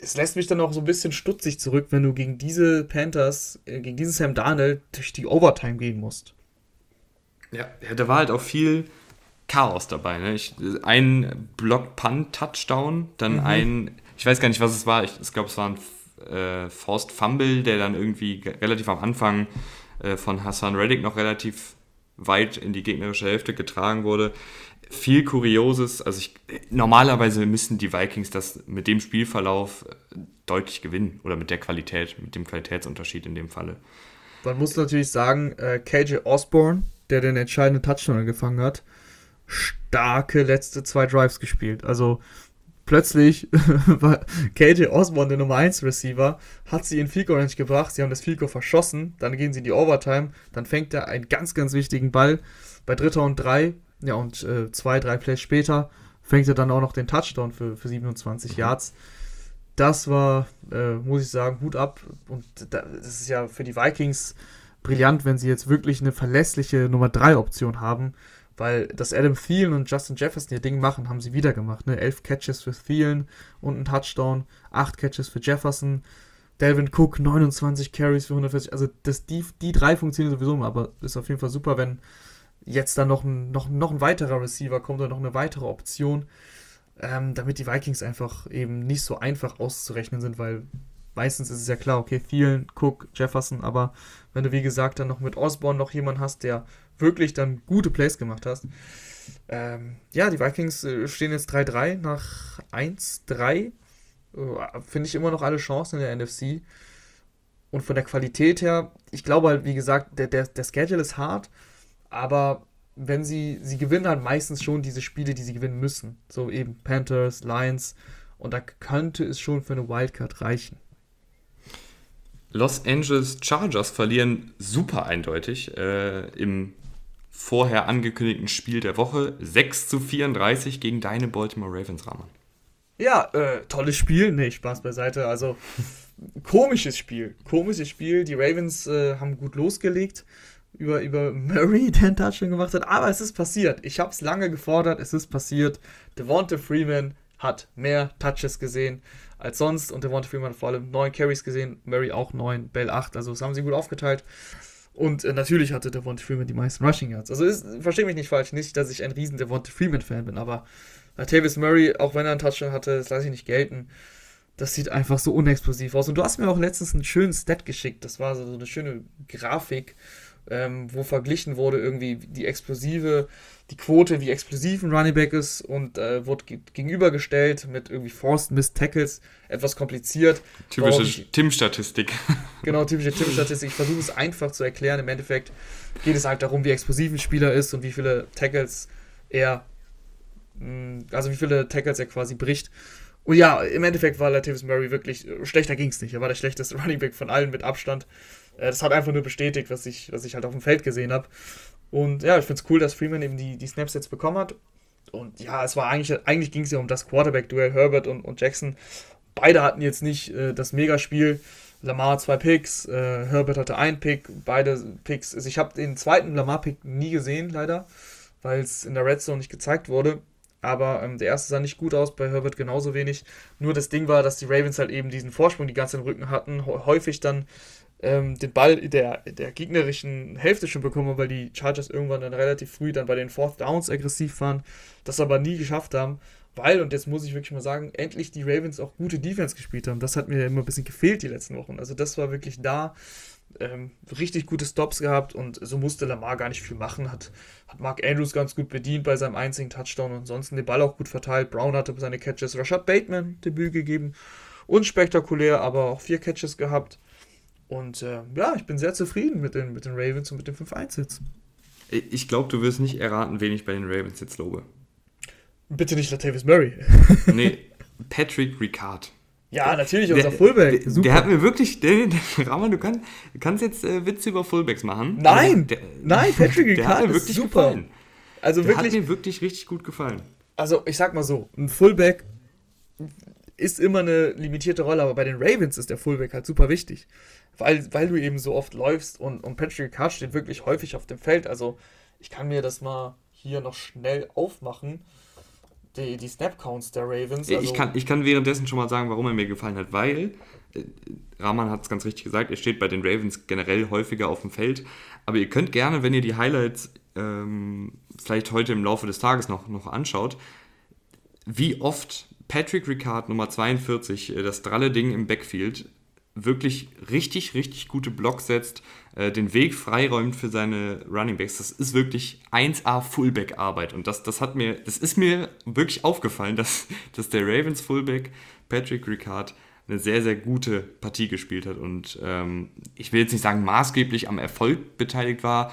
es lässt mich dann auch so ein bisschen stutzig zurück, wenn du gegen diese Panthers, äh, gegen diesen Sam Darnold durch die Overtime gehen musst. Ja, ja da war halt auch viel, Chaos dabei. Ne? Ich, ein Block-Punt-Touchdown, dann mhm. ein, ich weiß gar nicht, was es war, ich, ich glaube, es war ein äh, Forced Fumble, der dann irgendwie relativ am Anfang äh, von Hassan Reddick noch relativ weit in die gegnerische Hälfte getragen wurde. Viel Kurioses, also ich, normalerweise müssen die Vikings das mit dem Spielverlauf äh, deutlich gewinnen oder mit der Qualität, mit dem Qualitätsunterschied in dem Falle. Man muss natürlich sagen, äh, KJ Osborne, der den entscheidenden Touchdown gefangen hat, starke letzte zwei Drives gespielt. Also plötzlich war KJ Osborne der Nummer 1 Receiver, hat sie in Fico nicht gebracht, sie haben das Fico verschossen, dann gehen sie in die Overtime, dann fängt er einen ganz, ganz wichtigen Ball bei Dritter und Drei, ja und äh, zwei, drei Plays später fängt er dann auch noch den Touchdown für, für 27 mhm. Yards. Das war, äh, muss ich sagen, Hut ab und das ist ja für die Vikings brillant, wenn sie jetzt wirklich eine verlässliche Nummer 3 Option haben weil das Adam Thielen und Justin Jefferson ihr Ding machen, haben sie wieder gemacht. Ne? Elf Catches für Thielen und ein Touchdown, acht Catches für Jefferson. Delvin Cook 29 Carries für 140. Also das, die, die drei funktionieren sowieso, aber ist auf jeden Fall super, wenn jetzt dann noch ein, noch, noch ein weiterer Receiver kommt oder noch eine weitere Option, ähm, damit die Vikings einfach eben nicht so einfach auszurechnen sind, weil meistens ist es ja klar, okay, Thielen, Cook, Jefferson, aber wenn du wie gesagt dann noch mit Osborne noch jemanden hast, der wirklich dann gute Plays gemacht hast. Ähm, ja, die Vikings äh, stehen jetzt 3-3 nach 1-3. Äh, Finde ich immer noch alle Chancen in der NFC. Und von der Qualität her, ich glaube halt, wie gesagt, der, der, der Schedule ist hart, aber wenn sie, sie gewinnen halt meistens schon diese Spiele, die sie gewinnen müssen. So eben Panthers, Lions. Und da könnte es schon für eine Wildcard reichen. Los Angeles Chargers verlieren super eindeutig äh, im vorher angekündigten Spiel der Woche 6 zu 34 gegen deine Baltimore Ravens, Rahman. Ja, äh, tolles Spiel. Nee, Spaß beiseite. Also, komisches Spiel. Komisches Spiel. Die Ravens äh, haben gut losgelegt über, über Murray, der einen Touchdown gemacht hat. Aber es ist passiert. Ich habe es lange gefordert. Es ist passiert. Devonta Freeman hat mehr Touches gesehen als sonst. Und Devonta Freeman hat vor allem neun Carries gesehen. Murray auch neun, Bell acht. Also, das haben sie gut aufgeteilt. Und äh, natürlich hatte Devonta Freeman die meisten Rushing Yards. Also verstehe mich nicht falsch, nicht, dass ich ein riesen Devonta Freeman-Fan bin, aber Latavius Murray, auch wenn er einen Touchdown hatte, das lasse ich nicht gelten. Das sieht einfach so unexplosiv aus. Und du hast mir auch letztens einen schönen Stat geschickt. Das war so eine schöne Grafik, ähm, wo verglichen wurde irgendwie die explosive, die Quote, wie explosiv ein Running Back ist und äh, wurde gegenübergestellt mit irgendwie Forced Missed Tackles. Etwas kompliziert. Typische Tim-Statistik. Genau, typische Tim-Statistik. Ich versuche es einfach zu erklären. Im Endeffekt geht es halt darum, wie explosiv ein Spieler ist und wie viele Tackles er, mm, also wie viele Tackles er quasi bricht. Und ja, im Endeffekt war Latavius Murray wirklich, schlechter ging es nicht. Er war der schlechteste Running Back von allen mit Abstand. Äh, das hat einfach nur bestätigt, was ich, was ich halt auf dem Feld gesehen habe. Und ja, ich finde es cool, dass Freeman eben die, die Snaps jetzt bekommen hat. Und ja, es war eigentlich, eigentlich ging es ja um das Quarterback-Duell Herbert und, und Jackson. Beide hatten jetzt nicht äh, das Megaspiel. Lamar zwei Picks, äh, Herbert hatte ein Pick, beide Picks. Also ich habe den zweiten Lamar-Pick nie gesehen, leider, weil es in der Red Zone nicht gezeigt wurde. Aber ähm, der erste sah nicht gut aus, bei Herbert genauso wenig. Nur das Ding war, dass die Ravens halt eben diesen Vorsprung die ganze im Rücken hatten, häufig dann ähm, den Ball der, der gegnerischen Hälfte schon bekommen, weil die Chargers irgendwann dann relativ früh dann bei den Fourth Downs aggressiv waren, das aber nie geschafft haben, weil, und jetzt muss ich wirklich mal sagen, endlich die Ravens auch gute Defense gespielt haben. Das hat mir immer ein bisschen gefehlt die letzten Wochen. Also das war wirklich da. Ähm, richtig gute Stops gehabt und so musste Lamar gar nicht viel machen. Hat, hat Mark Andrews ganz gut bedient bei seinem einzigen Touchdown und ansonsten den Ball auch gut verteilt. Brown hatte seine Catches, Rashad Bateman Debüt gegeben. Unspektakulär, aber auch vier Catches gehabt. Und äh, ja, ich bin sehr zufrieden mit den, mit den Ravens und mit dem 5-1-Sitz. Ich glaube, du wirst nicht erraten, wen ich bei den Ravens jetzt lobe. Bitte nicht Latavius Murray. nee, Patrick Ricard. Ja, natürlich, unser der, Fullback. Der, der, hat mir wirklich, der, der Raman, du, kann, du kannst jetzt äh, Witze über Fullbacks machen. Nein, der, nein, Patrick Ricard der hat mir wirklich super. gefallen. Also der wirklich, hat mir wirklich richtig gut gefallen. Also ich sag mal so, ein Fullback ist immer eine limitierte Rolle, aber bei den Ravens ist der Fullback halt super wichtig weil, weil du eben so oft läufst und, und Patrick Ricard steht wirklich häufig auf dem Feld. Also ich kann mir das mal hier noch schnell aufmachen. Die, die Snap-Counts der Ravens. Also ich, kann, ich kann währenddessen schon mal sagen, warum er mir gefallen hat, weil äh, Rahman hat es ganz richtig gesagt, er steht bei den Ravens generell häufiger auf dem Feld. Aber ihr könnt gerne, wenn ihr die Highlights ähm, vielleicht heute im Laufe des Tages noch, noch anschaut, wie oft Patrick Ricard Nummer 42 äh, das dralle Ding im Backfield wirklich richtig, richtig gute Blocks setzt, äh, den Weg freiräumt für seine Running Backs. Das ist wirklich 1A Fullback-Arbeit. Und das, das hat mir, das ist mir wirklich aufgefallen, dass, dass der Ravens Fullback Patrick Ricard eine sehr, sehr gute Partie gespielt hat. Und ähm, ich will jetzt nicht sagen, maßgeblich am Erfolg beteiligt war,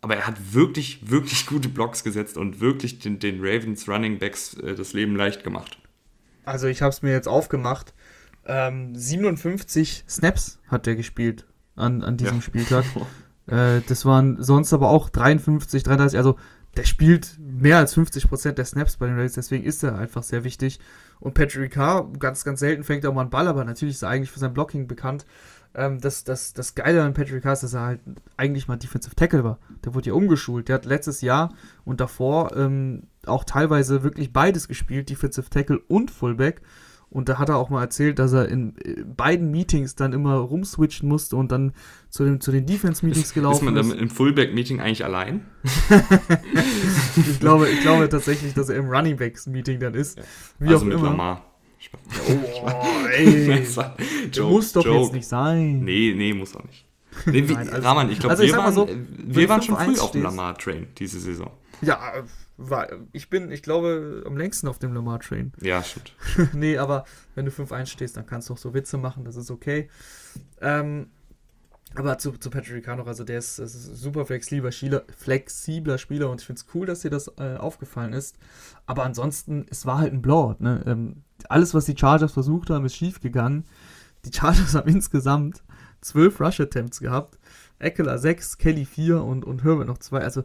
aber er hat wirklich, wirklich gute Blocks gesetzt und wirklich den, den Ravens Running Backs äh, das Leben leicht gemacht. Also ich habe es mir jetzt aufgemacht ähm, 57 Snaps hat der gespielt an, an diesem ja. Spieltag. äh, das waren sonst aber auch 53, 33, also der spielt mehr als 50% der Snaps bei den Raiders, deswegen ist er einfach sehr wichtig. Und Patrick Carr, ganz, ganz selten fängt er auch mal einen Ball, aber natürlich ist er eigentlich für sein Blocking bekannt. Ähm, das, das, das Geile an Patrick Carr ist, dass er halt eigentlich mal Defensive Tackle war. Der wurde ja umgeschult. Der hat letztes Jahr und davor ähm, auch teilweise wirklich beides gespielt, Defensive Tackle und Fullback. Und da hat er auch mal erzählt, dass er in beiden Meetings dann immer rumswitchen musste und dann zu, dem, zu den Defense-Meetings gelaufen ist. Ist man dann im Fullback-Meeting eigentlich allein? ich, glaube, ich glaube tatsächlich, dass er im Running Backs-Meeting dann ist. Wie also auch mit immer. Lamar. Oh, ey. Joke, muss doch Joke. jetzt nicht sein. Nee, nee, muss auch nicht. Nee, wie, Nein, also, Rahman, ich glaube, also wir, waren, so, wir waren schon früh auf dem Lamar-Train diese Saison. Ja, war, ich bin, ich glaube, am längsten auf dem Lamar Train. Ja, stimmt. nee, aber wenn du 5-1 stehst, dann kannst du auch so Witze machen, das ist okay. Ähm, aber zu, zu Patrick Ricard noch, also der ist, ist super flexibler Spieler, flexibler Spieler und ich finde es cool, dass dir das äh, aufgefallen ist. Aber ansonsten, es war halt ein Blowout. Ne? Ähm, alles, was die Chargers versucht haben, ist schief gegangen. Die Chargers haben insgesamt zwölf Rush-Attempts gehabt. Eckler 6, Kelly 4 und, und Herbert noch 2. Also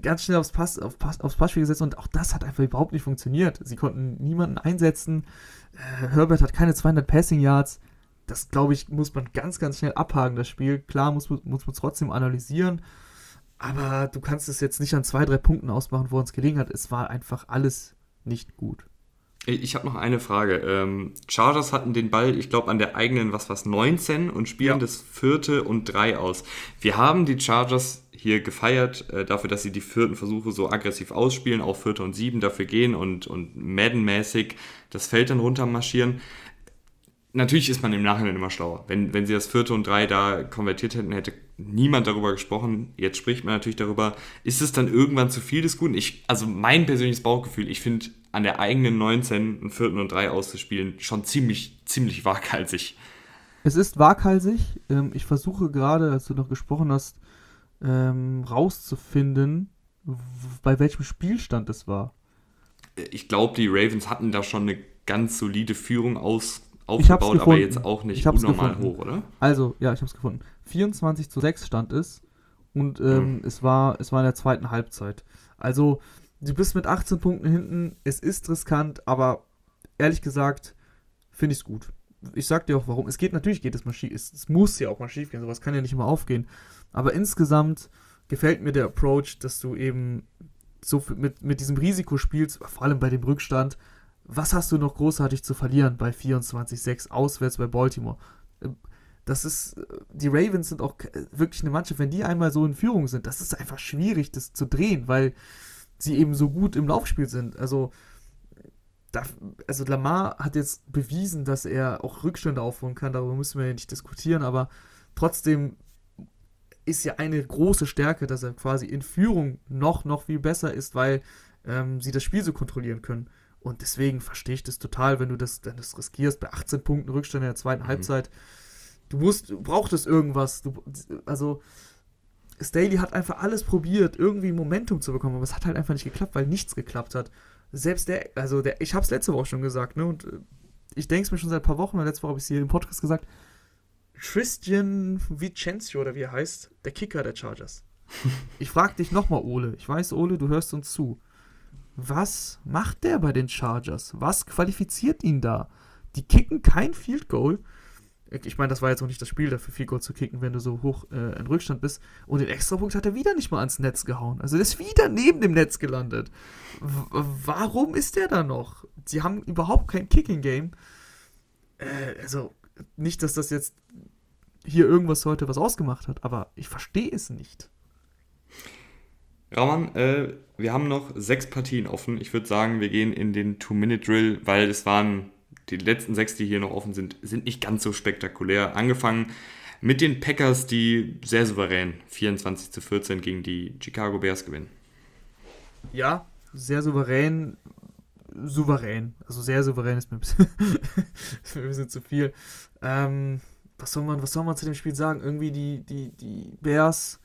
ganz schnell aufs, Pass, auf Pass, aufs Passspiel gesetzt und auch das hat einfach überhaupt nicht funktioniert. Sie konnten niemanden einsetzen. Äh, Herbert hat keine 200 Passing Yards. Das, glaube ich, muss man ganz, ganz schnell abhaken, das Spiel. Klar muss, muss man trotzdem analysieren, aber du kannst es jetzt nicht an zwei, drei Punkten ausmachen, wo uns gelegen hat. Es war einfach alles nicht gut. Ich habe noch eine Frage. Ähm, Chargers hatten den Ball, ich glaube, an der eigenen, was was 19 und spielen ja. das vierte und drei aus. Wir haben die Chargers hier gefeiert äh, dafür, dass sie die vierten Versuche so aggressiv ausspielen, auch vierte und sieben dafür gehen und, und Madden-mäßig das Feld dann runter marschieren. Natürlich ist man im Nachhinein immer schlauer. Wenn, wenn sie das vierte und drei da konvertiert hätten, hätte niemand darüber gesprochen. Jetzt spricht man natürlich darüber. Ist es dann irgendwann zu viel des Guten? Ich, also mein persönliches Bauchgefühl, ich finde an der eigenen 19 einen vierten und drei auszuspielen schon ziemlich, ziemlich waghalsig. Es ist waghalsig. Ähm, ich versuche gerade, als du noch gesprochen hast, ähm, rauszufinden, bei welchem Spielstand es war. Ich glaube, die Ravens hatten da schon eine ganz solide Führung aus, aufgebaut, aber jetzt auch nicht unnormal gefunden. hoch, oder? Also, ja, ich habe es gefunden. 24 zu 6 stand es und ähm, mhm. es, war, es war in der zweiten Halbzeit. Also, du bist mit 18 Punkten hinten, es ist riskant, aber ehrlich gesagt, finde ich es gut. Ich sag dir auch warum. Es geht natürlich, geht es mal schief. Es, es muss ja auch mal schief gehen, sowas kann ja nicht immer aufgehen. Aber insgesamt gefällt mir der Approach, dass du eben so mit, mit diesem Risiko spielst, vor allem bei dem Rückstand. Was hast du noch großartig zu verlieren bei 24-6 auswärts bei Baltimore? Das ist, die Ravens sind auch wirklich eine Mannschaft, wenn die einmal so in Führung sind, das ist einfach schwierig, das zu drehen, weil sie eben so gut im Laufspiel sind. Also, da, also Lamar hat jetzt bewiesen, dass er auch Rückstände aufholen kann, darüber müssen wir ja nicht diskutieren, aber trotzdem ist ja eine große Stärke, dass er quasi in Führung noch, noch viel besser ist, weil ähm, sie das Spiel so kontrollieren können. Und deswegen verstehe ich das total, wenn du das, wenn das riskierst bei 18 Punkten Rückstand in der zweiten mhm. Halbzeit. Du musst, du brauchtest irgendwas. Du, also, Staley hat einfach alles probiert, irgendwie Momentum zu bekommen, aber es hat halt einfach nicht geklappt, weil nichts geklappt hat. Selbst der, also der, ich habe es letzte Woche schon gesagt, ne, und äh, ich denke es mir schon seit ein paar Wochen, letzte Woche habe ich es hier im Podcast gesagt, Christian Vicencio oder wie er heißt, der Kicker der Chargers. Ich frage dich nochmal, Ole. Ich weiß, Ole, du hörst uns zu. Was macht der bei den Chargers? Was qualifiziert ihn da? Die kicken kein Field Goal. Ich meine, das war jetzt auch nicht das Spiel dafür, Field Goal zu kicken, wenn du so hoch äh, in Rückstand bist. Und den Extrapunkt hat er wieder nicht mal ans Netz gehauen. Also der ist wieder neben dem Netz gelandet. W warum ist der da noch? Sie haben überhaupt kein Kicking-Game. Äh, also, nicht, dass das jetzt hier irgendwas heute was ausgemacht hat, aber ich verstehe es nicht. Raumann, äh, wir haben noch sechs Partien offen. Ich würde sagen, wir gehen in den Two-Minute-Drill, weil es waren die letzten sechs, die hier noch offen sind, sind nicht ganz so spektakulär. Angefangen mit den Packers, die sehr souverän 24 zu 14 gegen die Chicago Bears gewinnen. Ja, sehr souverän. Souverän. Also sehr souverän ist mir ein bisschen, ein bisschen zu viel. Ähm, was soll man, was soll man zu dem Spiel sagen? Irgendwie die, die, die Bears,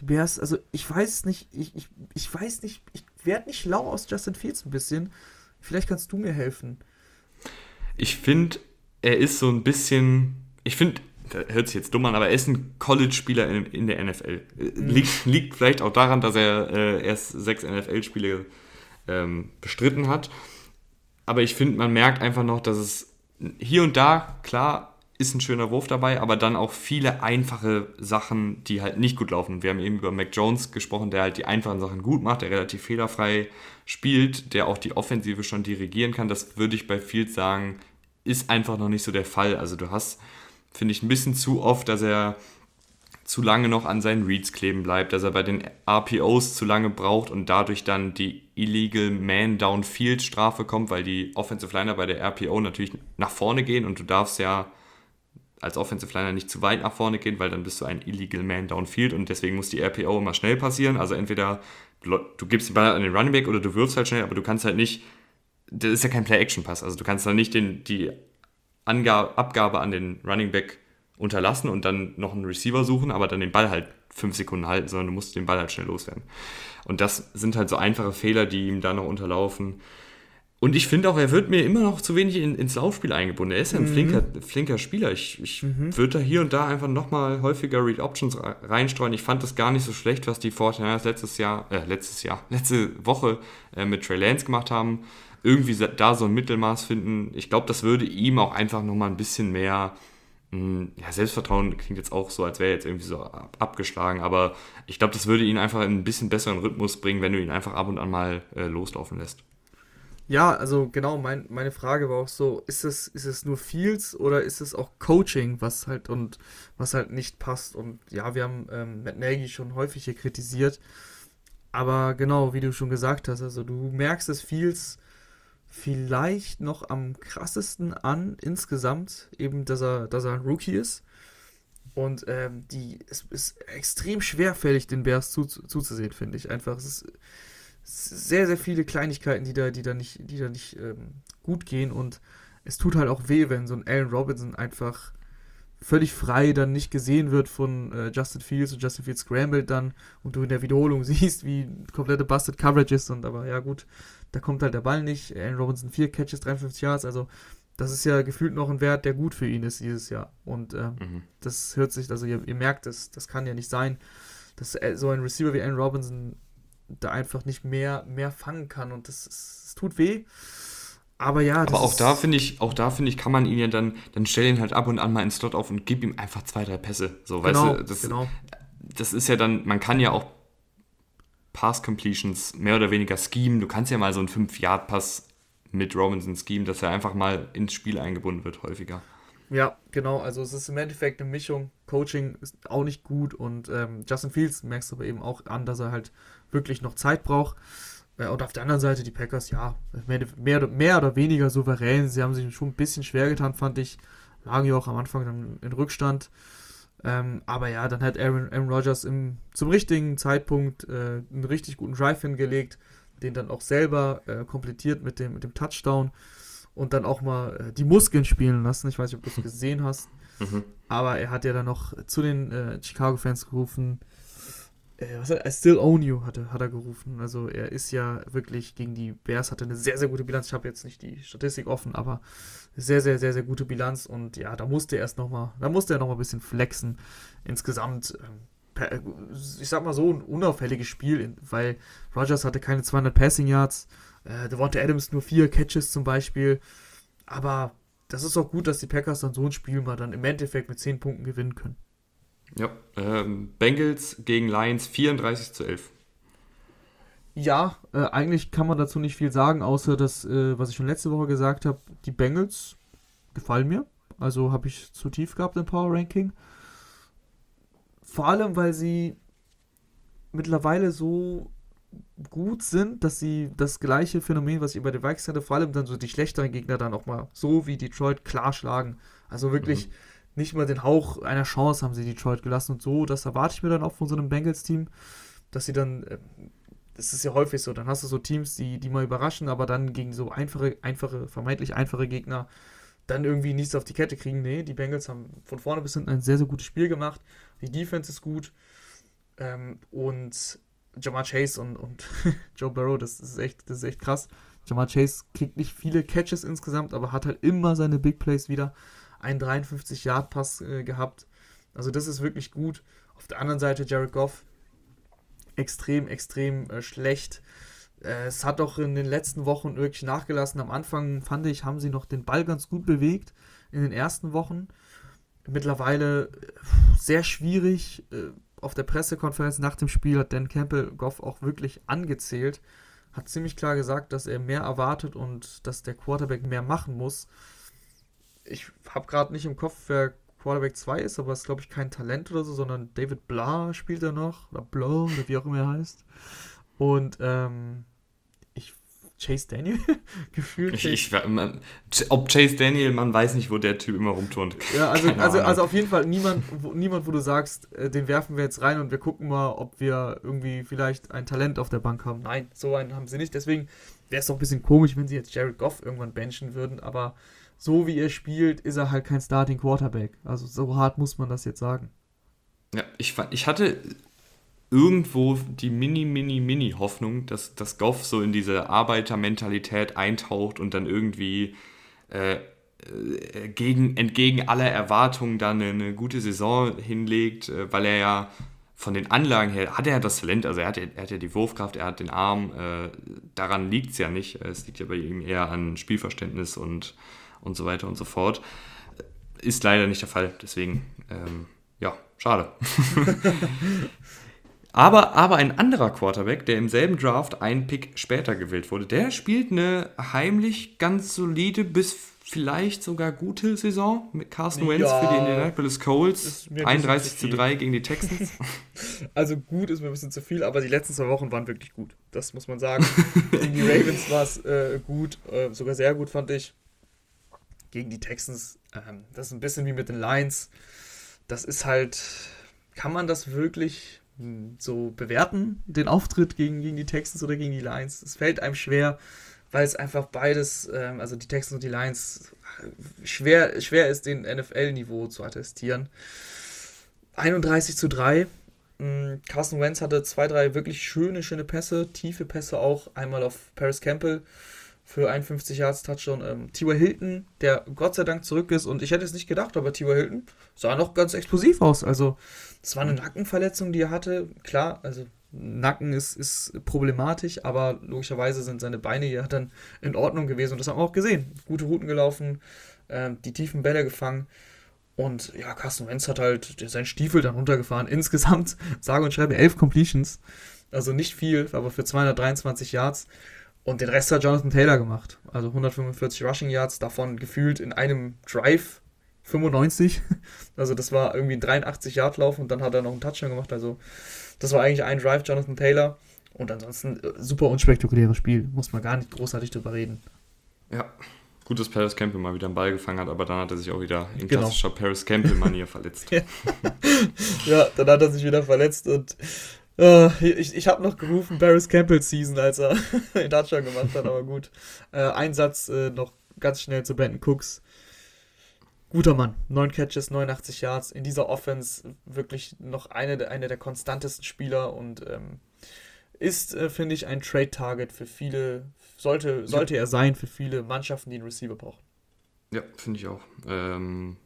die Bears, also ich weiß nicht, ich, ich, ich weiß nicht, ich werde nicht lau aus Justin Fields ein bisschen. Vielleicht kannst du mir helfen. Ich finde, er ist so ein bisschen, ich finde, hört sich jetzt dumm an, aber er ist ein College-Spieler in, in, der NFL. Mhm. Liegt, liegt vielleicht auch daran, dass er äh, erst sechs NFL-Spiele ähm, bestritten hat. Aber ich finde, man merkt einfach noch, dass es hier und da, klar, ist ein schöner Wurf dabei, aber dann auch viele einfache Sachen, die halt nicht gut laufen. Wir haben eben über Mac Jones gesprochen, der halt die einfachen Sachen gut macht, der relativ fehlerfrei spielt, der auch die Offensive schon dirigieren kann. Das würde ich bei Fields sagen, ist einfach noch nicht so der Fall. Also du hast, finde ich, ein bisschen zu oft, dass er zu lange noch an seinen Reads kleben bleibt, dass er bei den RPOs zu lange braucht und dadurch dann die Illegal Man Downfield Strafe kommt, weil die Offensive Liner bei der RPO natürlich nach vorne gehen und du darfst ja als Offensive Liner nicht zu weit nach vorne gehen, weil dann bist du ein Illegal Man Downfield und deswegen muss die RPO immer schnell passieren. Also entweder du gibst den Ball an den Running Back oder du wirfst halt schnell, aber du kannst halt nicht, das ist ja kein Play-Action-Pass, also du kannst dann nicht den, die Angabe, Abgabe an den Running Back unterlassen und dann noch einen Receiver suchen, aber dann den Ball halt fünf Sekunden halten, sondern du musst den Ball halt schnell loswerden. Und das sind halt so einfache Fehler, die ihm da noch unterlaufen. Und ich finde auch, er wird mir immer noch zu wenig in, ins Laufspiel eingebunden. Er ist ja ein mhm. flinker, flinker Spieler. Ich, ich mhm. würde da hier und da einfach nochmal häufiger Read Options reinstreuen. Ich fand das gar nicht so schlecht, was die Fortinanders letztes Jahr, äh, letztes Jahr, letzte Woche äh, mit Trey Lance gemacht haben. Irgendwie da so ein Mittelmaß finden. Ich glaube, das würde ihm auch einfach nochmal ein bisschen mehr mh, hm, ja, Selbstvertrauen klingt jetzt auch so, als wäre er jetzt irgendwie so abgeschlagen, aber ich glaube, das würde ihn einfach in ein bisschen besseren Rhythmus bringen, wenn du ihn einfach ab und an mal äh, loslaufen lässt. Ja, also genau, mein, meine Frage war auch so, ist es, ist es nur Fields oder ist es auch Coaching, was halt und was halt nicht passt? Und ja, wir haben ähm, Matt Nagy schon häufig hier kritisiert. Aber genau, wie du schon gesagt hast, also du merkst es Fields vielleicht noch am krassesten an insgesamt, eben dass er, dass er ein Rookie ist. Und ähm, die, es ist extrem schwerfällig, den Bears zu, zuzusehen, finde ich. Einfach, es ist sehr, sehr viele Kleinigkeiten, die da, die da nicht, die da nicht ähm, gut gehen. Und es tut halt auch weh, wenn so ein Allen Robinson einfach völlig frei dann nicht gesehen wird von äh, Justin Fields und Justin Fields scrambled dann und du in der Wiederholung siehst, wie komplette Busted Coverage ist und aber ja gut, da kommt halt der Ball nicht. Allen Robinson 4 Catches, 53 Yards, also das ist ja gefühlt noch ein Wert, der gut für ihn ist dieses Jahr. Und äh, mhm. das hört sich, also ihr, ihr merkt es, das kann ja nicht sein, dass so ein Receiver wie Allen Robinson da einfach nicht mehr, mehr fangen kann und das, das tut weh. Aber ja, Aber auch da finde ich, auch da finde ich, kann man ihn ja dann, dann stell ihn halt ab und an mal ins Slot auf und gib ihm einfach zwei, drei Pässe. So, genau, weißt du, das, genau. das ist ja dann, man kann ja auch Pass Completions mehr oder weniger schemen. Du kannst ja mal so einen 5-Yard-Pass mit Robinson schemen, dass er einfach mal ins Spiel eingebunden wird, häufiger. Ja, genau. Also es ist im Endeffekt eine Mischung. Coaching ist auch nicht gut und ähm, Justin Fields merkst du aber eben auch an, dass er halt wirklich noch Zeit braucht. Äh, und auf der anderen Seite die Packers, ja, mehr, mehr, mehr oder weniger souverän. Sie haben sich schon ein bisschen schwer getan, fand ich. Lagen ja auch am Anfang dann in Rückstand. Ähm, aber ja, dann hat Aaron, Aaron Rodgers im, zum richtigen Zeitpunkt äh, einen richtig guten Drive hingelegt, den dann auch selber äh, komplettiert mit dem, mit dem Touchdown und dann auch mal äh, die Muskeln spielen lassen. Ich weiß nicht, ob du es gesehen hast. Mhm. Aber er hat ja dann noch zu den äh, Chicago-Fans gerufen, äh, was hat, I still own you, hat er, hat er gerufen. Also er ist ja wirklich gegen die Bears, hatte eine sehr, sehr gute Bilanz. Ich habe jetzt nicht die Statistik offen, aber sehr, sehr, sehr, sehr gute Bilanz. Und ja, da musste er erst nochmal, da musste er nochmal ein bisschen flexen. Insgesamt, ähm, ich sag mal so, ein unauffälliges Spiel, weil Rogers hatte keine 200 Passing Yards, äh, Devonta Adams nur vier Catches zum Beispiel. Aber das ist auch gut, dass die Packers dann so ein Spiel mal dann im Endeffekt mit 10 Punkten gewinnen können. Ja, ähm, Bengals gegen Lions 34 zu 11. Ja, äh, eigentlich kann man dazu nicht viel sagen, außer das, äh, was ich schon letzte Woche gesagt habe. Die Bengals gefallen mir. Also habe ich zu tief gehabt im Power Ranking. Vor allem, weil sie mittlerweile so gut sind, dass sie das gleiche Phänomen, was ich bei den Vikings hatte, vor allem dann so die schlechteren Gegner dann auch mal so wie Detroit klar schlagen. Also wirklich. Mhm nicht mal den Hauch einer Chance haben sie Detroit gelassen und so, das erwarte ich mir dann auch von so einem Bengals-Team, dass sie dann, äh, das ist ja häufig so, dann hast du so Teams, die, die mal überraschen, aber dann gegen so einfache, einfache, vermeintlich einfache Gegner dann irgendwie nichts auf die Kette kriegen. Nee, die Bengals haben von vorne bis hinten ein sehr, sehr gutes Spiel gemacht. Die Defense ist gut. Ähm, und Jamar Chase und, und Joe Burrow, das ist echt, das ist echt krass. Jamar Chase kriegt nicht viele Catches insgesamt, aber hat halt immer seine Big Plays wieder einen 53-Yard-Pass äh, gehabt. Also das ist wirklich gut. Auf der anderen Seite Jared Goff extrem, extrem äh, schlecht. Äh, es hat auch in den letzten Wochen wirklich nachgelassen. Am Anfang fand ich, haben sie noch den Ball ganz gut bewegt in den ersten Wochen. Mittlerweile äh, sehr schwierig. Auf der Pressekonferenz nach dem Spiel hat Dan Campbell Goff auch wirklich angezählt. Hat ziemlich klar gesagt, dass er mehr erwartet und dass der Quarterback mehr machen muss ich habe gerade nicht im Kopf, wer Quarterback 2 ist, aber es ist, glaube ich, kein Talent oder so, sondern David Blah spielt er noch, oder Blah, oder wie auch immer er heißt. Und ähm, Chase Daniel gefühlt. Ich, ich, man, ob Chase Daniel, man weiß nicht, wo der Typ immer rumturnt. Ja, also, also, also auf jeden Fall niemand wo, niemand, wo du sagst, äh, den werfen wir jetzt rein und wir gucken mal, ob wir irgendwie vielleicht ein Talent auf der Bank haben. Nein, so einen haben sie nicht. Deswegen wäre es doch ein bisschen komisch, wenn sie jetzt Jared Goff irgendwann benchen würden, aber so wie er spielt, ist er halt kein Starting Quarterback. Also so hart muss man das jetzt sagen. Ja, ich, ich hatte irgendwo die mini, mini, mini Hoffnung, dass, dass Goff so in diese Arbeitermentalität eintaucht und dann irgendwie äh, äh, gegen, entgegen aller Erwartungen dann eine, gute Saison hinlegt, äh, weil er ja von den Anlagen her hat er das Talent, also er hat, er hat ja die Wurfkraft, er hat den Arm, äh, daran liegt es ja nicht. Es liegt ja bei ihm eher an Spielverständnis und und so weiter und so fort. Ist leider nicht der Fall, deswegen, ähm, ja, schade. Aber, aber ein anderer Quarterback, der im selben Draft einen Pick später gewählt wurde, der spielt eine heimlich ganz solide bis vielleicht sogar gute Saison mit Carson Wentz Ja. für die Indianapolis Colts. Ist mir ein bisschen 31 zu zu viel. 3 gegen die Texans. Also gut ist mir ein bisschen zu viel, aber die letzten zwei Wochen waren wirklich gut. Das muss man sagen. Gegen die Ravens war es äh, gut, äh, sogar sehr gut fand ich. Gegen die Texans, ähm, das ist ein bisschen wie mit den Lions. Das ist halt, kann man das wirklich so bewerten, den Auftritt gegen, gegen die Texans oder gegen die Lions? Es fällt einem schwer, weil es einfach beides, ähm, also die Texans und die Lions, äh, schwer, schwer ist, den NFL-Niveau zu attestieren. 31 zu 3. Mm, Carson Wentz hatte zwei, drei wirklich schöne, schöne Pässe, tiefe Pässe auch. Einmal auf Paris Campbell für 51 Yards Touchdown. Ähm, T.Y. Hilton, der Gott sei Dank zurück ist. Und ich hätte es nicht gedacht, aber T.Y. Hilton sah noch ganz explosiv aus. Also, das war eine Nackenverletzung, die er hatte. Klar, also Nacken ist, ist problematisch, aber logischerweise sind seine Beine ja dann in Ordnung gewesen. Und das haben wir auch gesehen. Gute Routen gelaufen, ähm, die tiefen Bälle gefangen. Und ja, Carsten Wentz hat halt seinen Stiefel dann runtergefahren. Insgesamt, sage und schreibe, 11 Completions. Also nicht viel, aber für 223 Yards. Und den Rest hat Jonathan Taylor gemacht. Also 145 Rushing Yards, davon gefühlt in einem Drive 95. Also das war irgendwie ein 83 Yard Lauf und dann hat er noch einen Touchdown gemacht. Also das war eigentlich ein Drive, Jonathan Taylor. Und ansonsten äh, super unspektakuläres Spiel. Muss man gar nicht großartig drüber reden. ja. Gut, dass Paris Campbell mal wieder einen Ball gefangen hat, aber dann hat er sich auch wieder in Genau. klassischer Paris Campbell-Manier verletzt. Ja, dann hat er sich wieder verletzt und äh, ich, ich habe noch gerufen, Paris Campbell Season, als er den Touchdown gemacht hat, aber gut. Äh, ein Satz äh, noch ganz schnell zu Brandon Cooks. Guter Mann, 9 Catches, 89 Yards. In dieser Offense wirklich noch eine, der- eine der konstantesten Spieler und ähm, ist, äh, finde ich, ein Trade-Target für viele, sollte, sollte er sein für viele Mannschaften, die einen Receiver brauchen. Ja, finde ich auch. Ähm,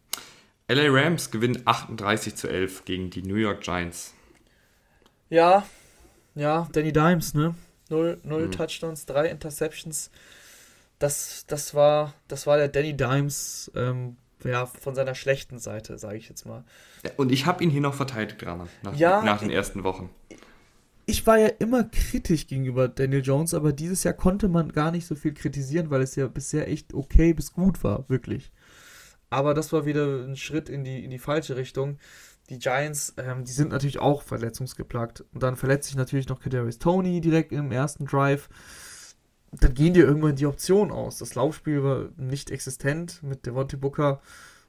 LA Rams gewinnen 38 zu 11 gegen die New York Giants. Ja, ja, Danny Dimes, ne? Null, null Mhm. Touchdowns, drei Interceptions. Das, das, war, das war der Danny Dimes ähm, ja, von seiner schlechten Seite, sage ich jetzt mal. Und ich habe ihn hier noch verteidigt, Rana, nach, Ja, nach den ersten Wochen. Ich war ja immer kritisch gegenüber Daniel Jones, aber dieses Jahr konnte man gar nicht so viel kritisieren, weil es ja bisher echt okay bis gut war, wirklich. Aber das war wieder ein Schritt in die, in die falsche Richtung. Die Giants, ähm, die sind natürlich auch verletzungsgeplagt. Und dann verletzt sich natürlich noch Kadarius Tony direkt im ersten Drive. Dann gehen dir irgendwann die Optionen aus. Das Laufspiel war nicht existent mit Devontae Booker.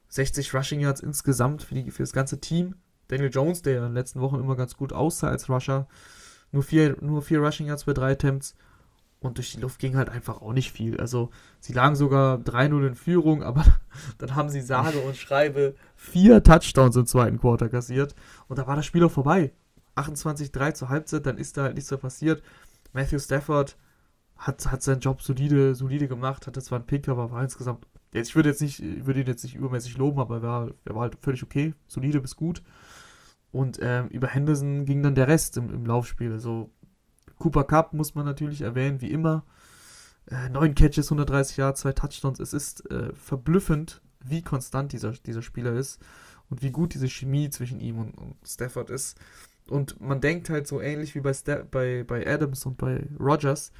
60 Rushing Yards insgesamt für, die, für das ganze Team. Daniel Jones, der in den letzten Wochen immer ganz gut aussah als Rusher, nur vier, nur vier Rushing Yards bei drei Attempts. Und durch die Luft ging halt einfach auch nicht viel. Also, sie lagen sogar 3-0 in Führung, aber dann haben sie sage und schreibe vier Touchdowns im zweiten Quarter kassiert. Und da war das Spiel auch vorbei. 28-3 zur Halbzeit, dann ist da halt nichts mehr passiert. Matthew Stafford hat, hat seinen Job solide, solide gemacht, hatte zwar einen Pick, aber war insgesamt. Jetzt, ich würde jetzt nicht, ich würde ihn jetzt nicht übermäßig loben, aber er war, er war halt völlig okay, solide bis gut. Und ähm, über Henderson ging dann der Rest im, im Laufspiel. Also Cooper Cup muss man natürlich erwähnen, wie immer. Äh, neun Catches, 130 Yards, zwei Touchdowns. Es ist äh, verblüffend, wie konstant dieser, dieser Spieler ist und wie gut diese Chemie zwischen ihm und, und Stafford ist. Und man denkt halt so ähnlich wie bei, Sta bei, bei Adams und bei Rogers.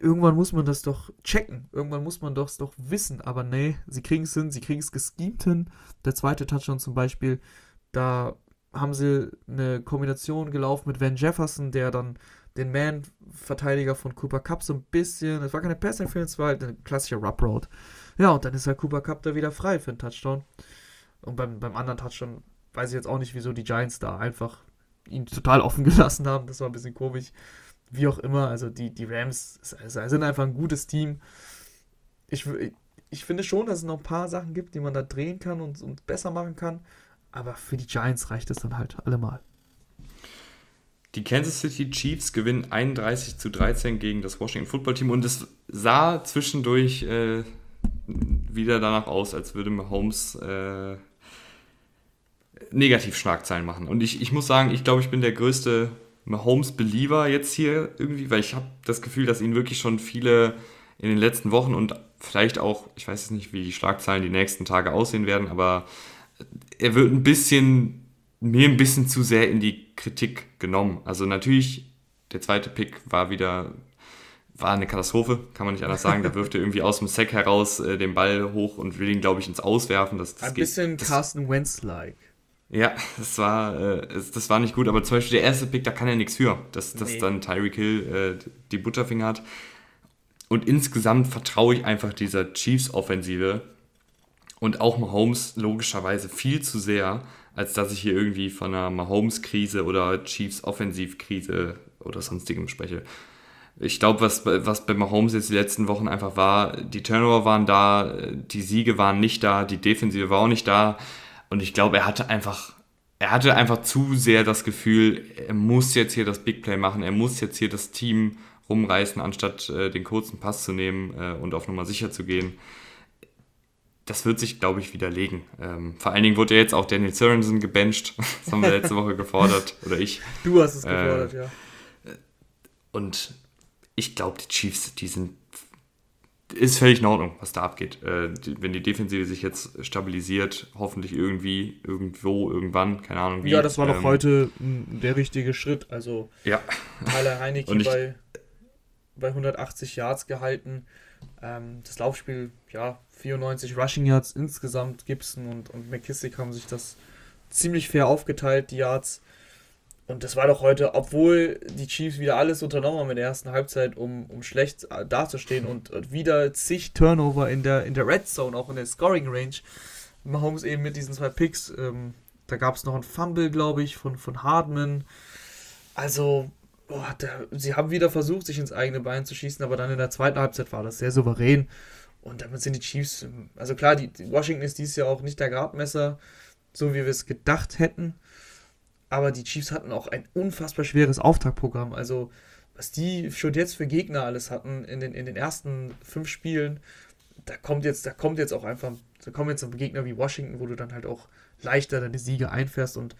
Irgendwann muss man das doch checken. Irgendwann muss man das doch wissen. Aber nee, sie kriegen es hin, sie kriegen es geschemt hin. Der zweite Touchdown zum Beispiel, da haben sie eine Kombination gelaufen mit Van Jefferson, der dann den Man-Verteidiger von Cooper Cup so ein bisschen, es war keine Pass-Interference, es war halt ein klassischer Rub-Road. Ja, und dann ist halt Cooper Cup da wieder frei für einen Touchdown. Und beim, beim anderen Touchdown weiß ich jetzt auch nicht, wieso die Giants da einfach ihn total offen gelassen haben. Das war ein bisschen komisch. Wie auch immer, also die, die Rams sind einfach ein gutes Team. Ich, ich finde schon, dass es noch ein paar Sachen gibt, die man da drehen kann und, und besser machen kann. Aber für die Giants reicht es dann halt allemal. Die Kansas City Chiefs gewinnen 31 zu 13 gegen das Washington Football Team und es sah zwischendurch äh, wieder danach aus, als würde Mahomes äh, Negativ-Schlagzeilen machen. Und ich, ich muss sagen, ich glaube, ich bin der größte Mahomes-Believer jetzt hier irgendwie, weil ich habe das Gefühl, dass ihn wirklich schon viele in den letzten Wochen und vielleicht auch, ich weiß jetzt nicht, wie die Schlagzeilen die nächsten Tage aussehen werden, aber er wird ein bisschen mir ein bisschen zu sehr in die Kritik genommen. Also natürlich, der zweite Pick war wieder war eine Katastrophe, kann man nicht anders sagen. Da wirft er irgendwie aus dem Sack heraus äh, den Ball hoch und will ihn, glaube ich, ins Auswerfen. Das, das Ein geht, bisschen das, Carsten Wentz-like. Ja, das war, äh, das war nicht gut, aber zum Beispiel der erste Pick, da kann er nichts für, dass, dass nee. dann Tyreek Hill äh, die Butterfinger hat. Und insgesamt vertraue ich einfach dieser Chiefs-Offensive und auch Mahomes logischerweise viel zu sehr, als dass ich hier irgendwie von einer Mahomes-Krise oder Chiefs-Offensiv-Krise oder sonstigem spreche. Ich glaube, was, was bei Mahomes jetzt die letzten Wochen einfach war, die Turnover waren da, die Siege waren nicht da, die Defensive war auch nicht da. Und ich glaube, er hatte einfach, er hatte einfach zu sehr das Gefühl, er muss jetzt hier das Big Play machen, er muss jetzt hier das Team rumreißen, anstatt äh, den kurzen Pass zu nehmen äh, und auf Nummer sicher zu gehen. Das wird sich, glaube ich, widerlegen. Ähm, vor allen Dingen wurde ja jetzt auch Daniel Sorensen gebencht. Das haben wir letzte Woche gefordert. Oder ich. Du hast es gefordert, äh, ja. Und ich glaube, die Chiefs, die sind. Ist völlig in Ordnung, was da abgeht. Äh, die, wenn die Defensive sich jetzt stabilisiert, hoffentlich irgendwie, irgendwo, irgendwann, keine Ahnung wie. Ja, das war ähm, doch heute der richtige Schritt. Also ja. Tyler Heineke bei, bei 180 Yards gehalten. Ähm, das Laufspiel, ja, 94 Rushing Yards insgesamt. Gibson und, und McKissick haben sich das ziemlich fair aufgeteilt, die Yards. Und das war doch heute, obwohl die Chiefs wieder alles unternommen haben in der ersten Halbzeit, um, um schlecht äh, dazustehen und, und wieder zig Turnover in der, in der Red Zone, auch in der Scoring Range. Mahomes eben mit diesen zwei Picks. Ähm, da gab es noch ein Fumble, glaube ich, von, von Hardman. Also, oh, da, sie haben wieder versucht, sich ins eigene Bein zu schießen, aber dann in der zweiten Halbzeit war das sehr souverän. Und damit sind die Chiefs, also klar, die, Washington ist dies Jahr auch nicht der Gradmesser, so wie wir es gedacht hätten. Aber die Chiefs hatten auch ein unfassbar schweres Auftaktprogramm. Also, was die schon jetzt für Gegner alles hatten in den, in den ersten fünf Spielen, da kommt jetzt, da kommt jetzt auch einfach, da kommen jetzt Gegner wie Washington, wo du dann halt auch leichter deine Siege einfährst und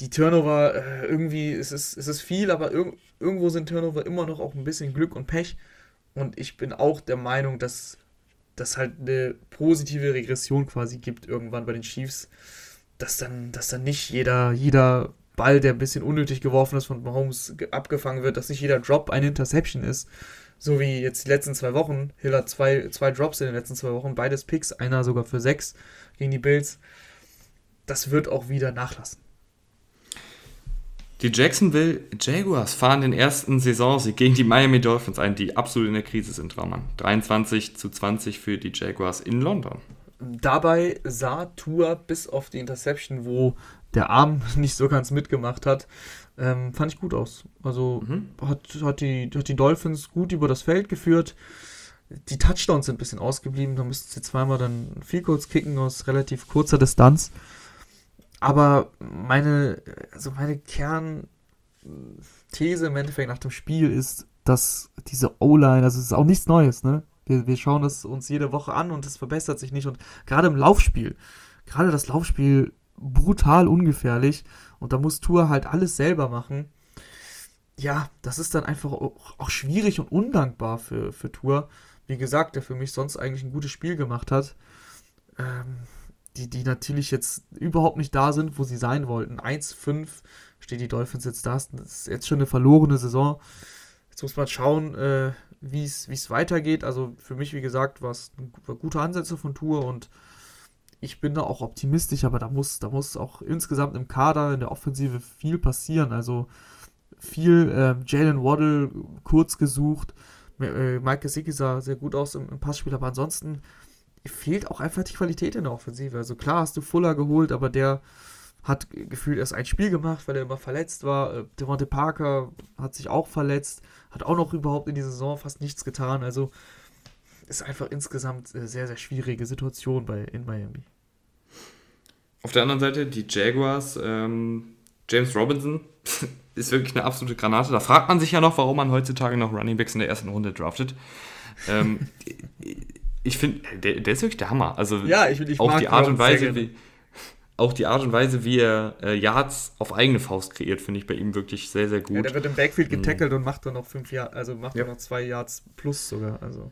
die Turnover, äh, irgendwie ist es, ist es viel, aber irg irgendwo sind Turnover immer noch auch ein bisschen Glück und Pech. Und ich bin auch der Meinung, dass das halt eine positive Regression quasi gibt irgendwann bei den Chiefs dass dann, dass dann nicht jeder, jeder Ball, der ein bisschen unnötig geworfen ist von Mahomes, abgefangen wird, dass nicht jeder Drop eine Interception ist. So wie jetzt die letzten zwei Wochen. Hill hat zwei, zwei Drops in den letzten zwei Wochen, beides Picks, einer sogar für sechs gegen die Bills. Das wird auch wieder nachlassen. Die Jacksonville Jaguars fahren den ersten Saisonsieg gegen die Miami Dolphins ein, die absolut in der Krise sind, Raman. 23 zu 20 für die Jaguars in London. Dabei sah Tour bis auf die Interception, wo der Arm nicht so ganz mitgemacht hat, ähm, fand ich gut aus. Also mhm. hat, hat, die, hat die Dolphins gut über das Feld geführt. Die Touchdowns sind ein bisschen ausgeblieben, da müssten sie zweimal dann viel kurz kicken aus relativ kurzer Distanz. Aber meine, also meine Kernthese im Endeffekt nach dem Spiel ist, dass diese O-Line, also es ist auch nichts Neues, ne? Wir, wir schauen es uns jede Woche an und es verbessert sich nicht. Und gerade im Laufspiel, gerade das Laufspiel brutal ungefährlich und da muss Tour halt alles selber machen. Ja, das ist dann einfach auch, auch schwierig und undankbar für, für Tour. Wie gesagt, der für mich sonst eigentlich ein gutes Spiel gemacht hat. Ähm, die, die natürlich jetzt überhaupt nicht da sind, wo sie sein wollten. 1-5 steht die Dolphins jetzt da. Das ist jetzt schon eine verlorene Saison. Jetzt muss man schauen, äh, wie es weitergeht. Also für mich, wie gesagt, war es gute Ansätze von Tour und ich bin da auch optimistisch, aber da muss, da muss auch insgesamt im Kader, in der Offensive viel passieren. Also viel äh, Jalen Waddle kurz gesucht. Äh, Mike Gesicki sah sehr gut aus im, im Passspiel, aber ansonsten fehlt auch einfach die Qualität in der Offensive. Also klar hast du Fuller geholt, aber der hat gefühlt erst ein Spiel gemacht, weil er immer verletzt war. Äh, Devontae Parker hat sich auch verletzt, hat auch noch überhaupt in dieser Saison fast nichts getan. Also ist einfach insgesamt eine sehr, sehr schwierige Situation bei, in Miami. Auf der anderen Seite die Jaguars, ähm, James Robinson ist wirklich eine absolute Granate. Da fragt man sich ja noch, warum man heutzutage noch Running Backs in der ersten Runde draftet. ähm, ich finde, der, der, ist wirklich der Hammer. Also ja, ich, ich auch die Art und Weise, wie, auch die Art und Weise, wie er äh, Yards auf eigene Faust kreiert, finde ich bei ihm wirklich sehr, sehr gut. Ja, der wird im Backfield mhm. getackelt mhm. und macht dann noch fünf Yards, also macht ja. dann noch zwei Yards plus sogar. Also.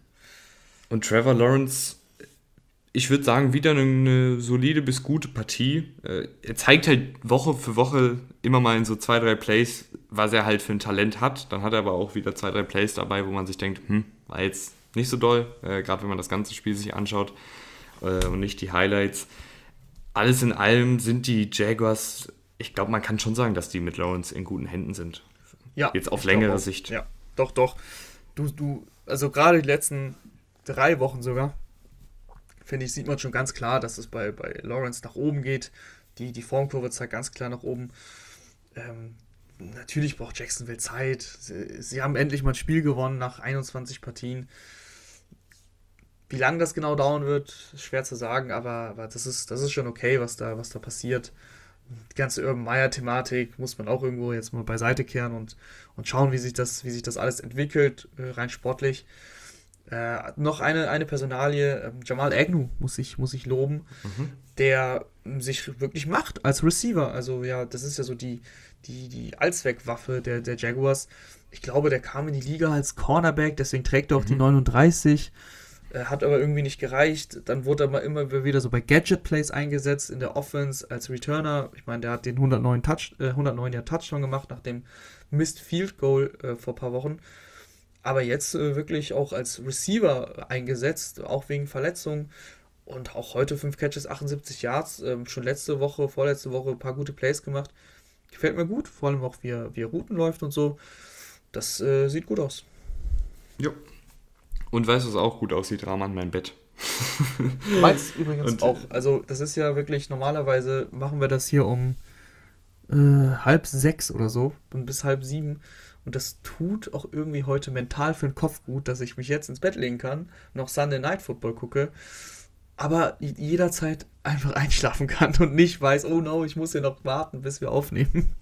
Und Trevor Lawrence ich würde sagen, wieder eine, eine, solide bis gute Partie. Äh, er zeigt halt Woche für Woche immer mal in so zwei, drei Plays, was er halt für ein Talent hat. Dann hat er aber auch wieder zwei, drei Plays dabei, wo man sich denkt, hm, war jetzt nicht so doll, äh, gerade wenn man das ganze Spiel sich anschaut äh, und nicht die Highlights. Alles in allem sind die Jaguars, ich glaube, man kann schon sagen, dass die mit Lawrence in guten Händen sind. Ja. Jetzt auf längere Sicht. Ja, doch, doch. Du, du, also gerade die letzten drei Wochen sogar, finde ich, sieht man schon ganz klar, dass es bei, bei Lawrence nach oben geht. Die, die Formkurve zeigt ganz klar nach oben. Ähm, natürlich braucht Jacksonville Zeit. Sie, sie, haben endlich mal ein Spiel gewonnen nach 21 Partien. Wie lange das genau dauern wird, ist schwer zu sagen, aber, aber das, ist, das ist schon okay, was da, was da passiert. Die ganze Urban Meyer-Thematik muss man auch irgendwo jetzt mal beiseite kehren und, und schauen, wie sich, das, wie sich das alles entwickelt, äh, rein sportlich. Äh, noch eine, eine Personalie, äh, Jamal Agnew muss ich, muss ich loben, mhm. der sich wirklich macht als Receiver. Also ja, das ist ja so die, die, die Allzweckwaffe der, der Jaguars. Ich glaube, der kam in die Liga als Cornerback, deswegen trägt er auch mhm. die 39. Äh, hat aber irgendwie nicht gereicht. Dann wurde er mal immer wieder so bei Gadget-Plays eingesetzt in der Offense als Returner. Ich meine, der hat den 109 Touch, äh, 109 Jahr Touchdown gemacht nach dem Missed Field Goal äh, vor ein paar Wochen aber jetzt äh, wirklich auch als Receiver eingesetzt, auch wegen Verletzungen. Und auch heute 5 Catches, 78 Yards. Ähm, schon letzte Woche, vorletzte Woche ein paar gute Plays gemacht. Gefällt mir gut, vor allem auch wie er, wie er Routen läuft und so. Das äh, sieht gut aus. Ja. Und weißt du, was auch gut aussieht? Rahman, mein Bett. Meins übrigens und, auch. Also, das ist ja wirklich, normalerweise machen wir das hier um äh, halb sechs oder so und bis halb sieben. Und das tut auch irgendwie heute mental für den Kopf gut, dass ich mich jetzt ins Bett legen kann, noch Sunday Night Football gucke, aber jederzeit einfach einschlafen kann und nicht weiß, oh no, ich muss hier noch warten, bis wir aufnehmen.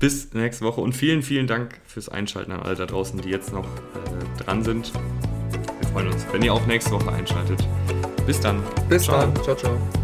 Bis nächste Woche und vielen, vielen Dank fürs Einschalten an alle da draußen, die jetzt noch äh, dran sind. Wir freuen uns, wenn ihr auch nächste Woche einschaltet. Bis dann. Bis ciao. dann. Ciao, ciao.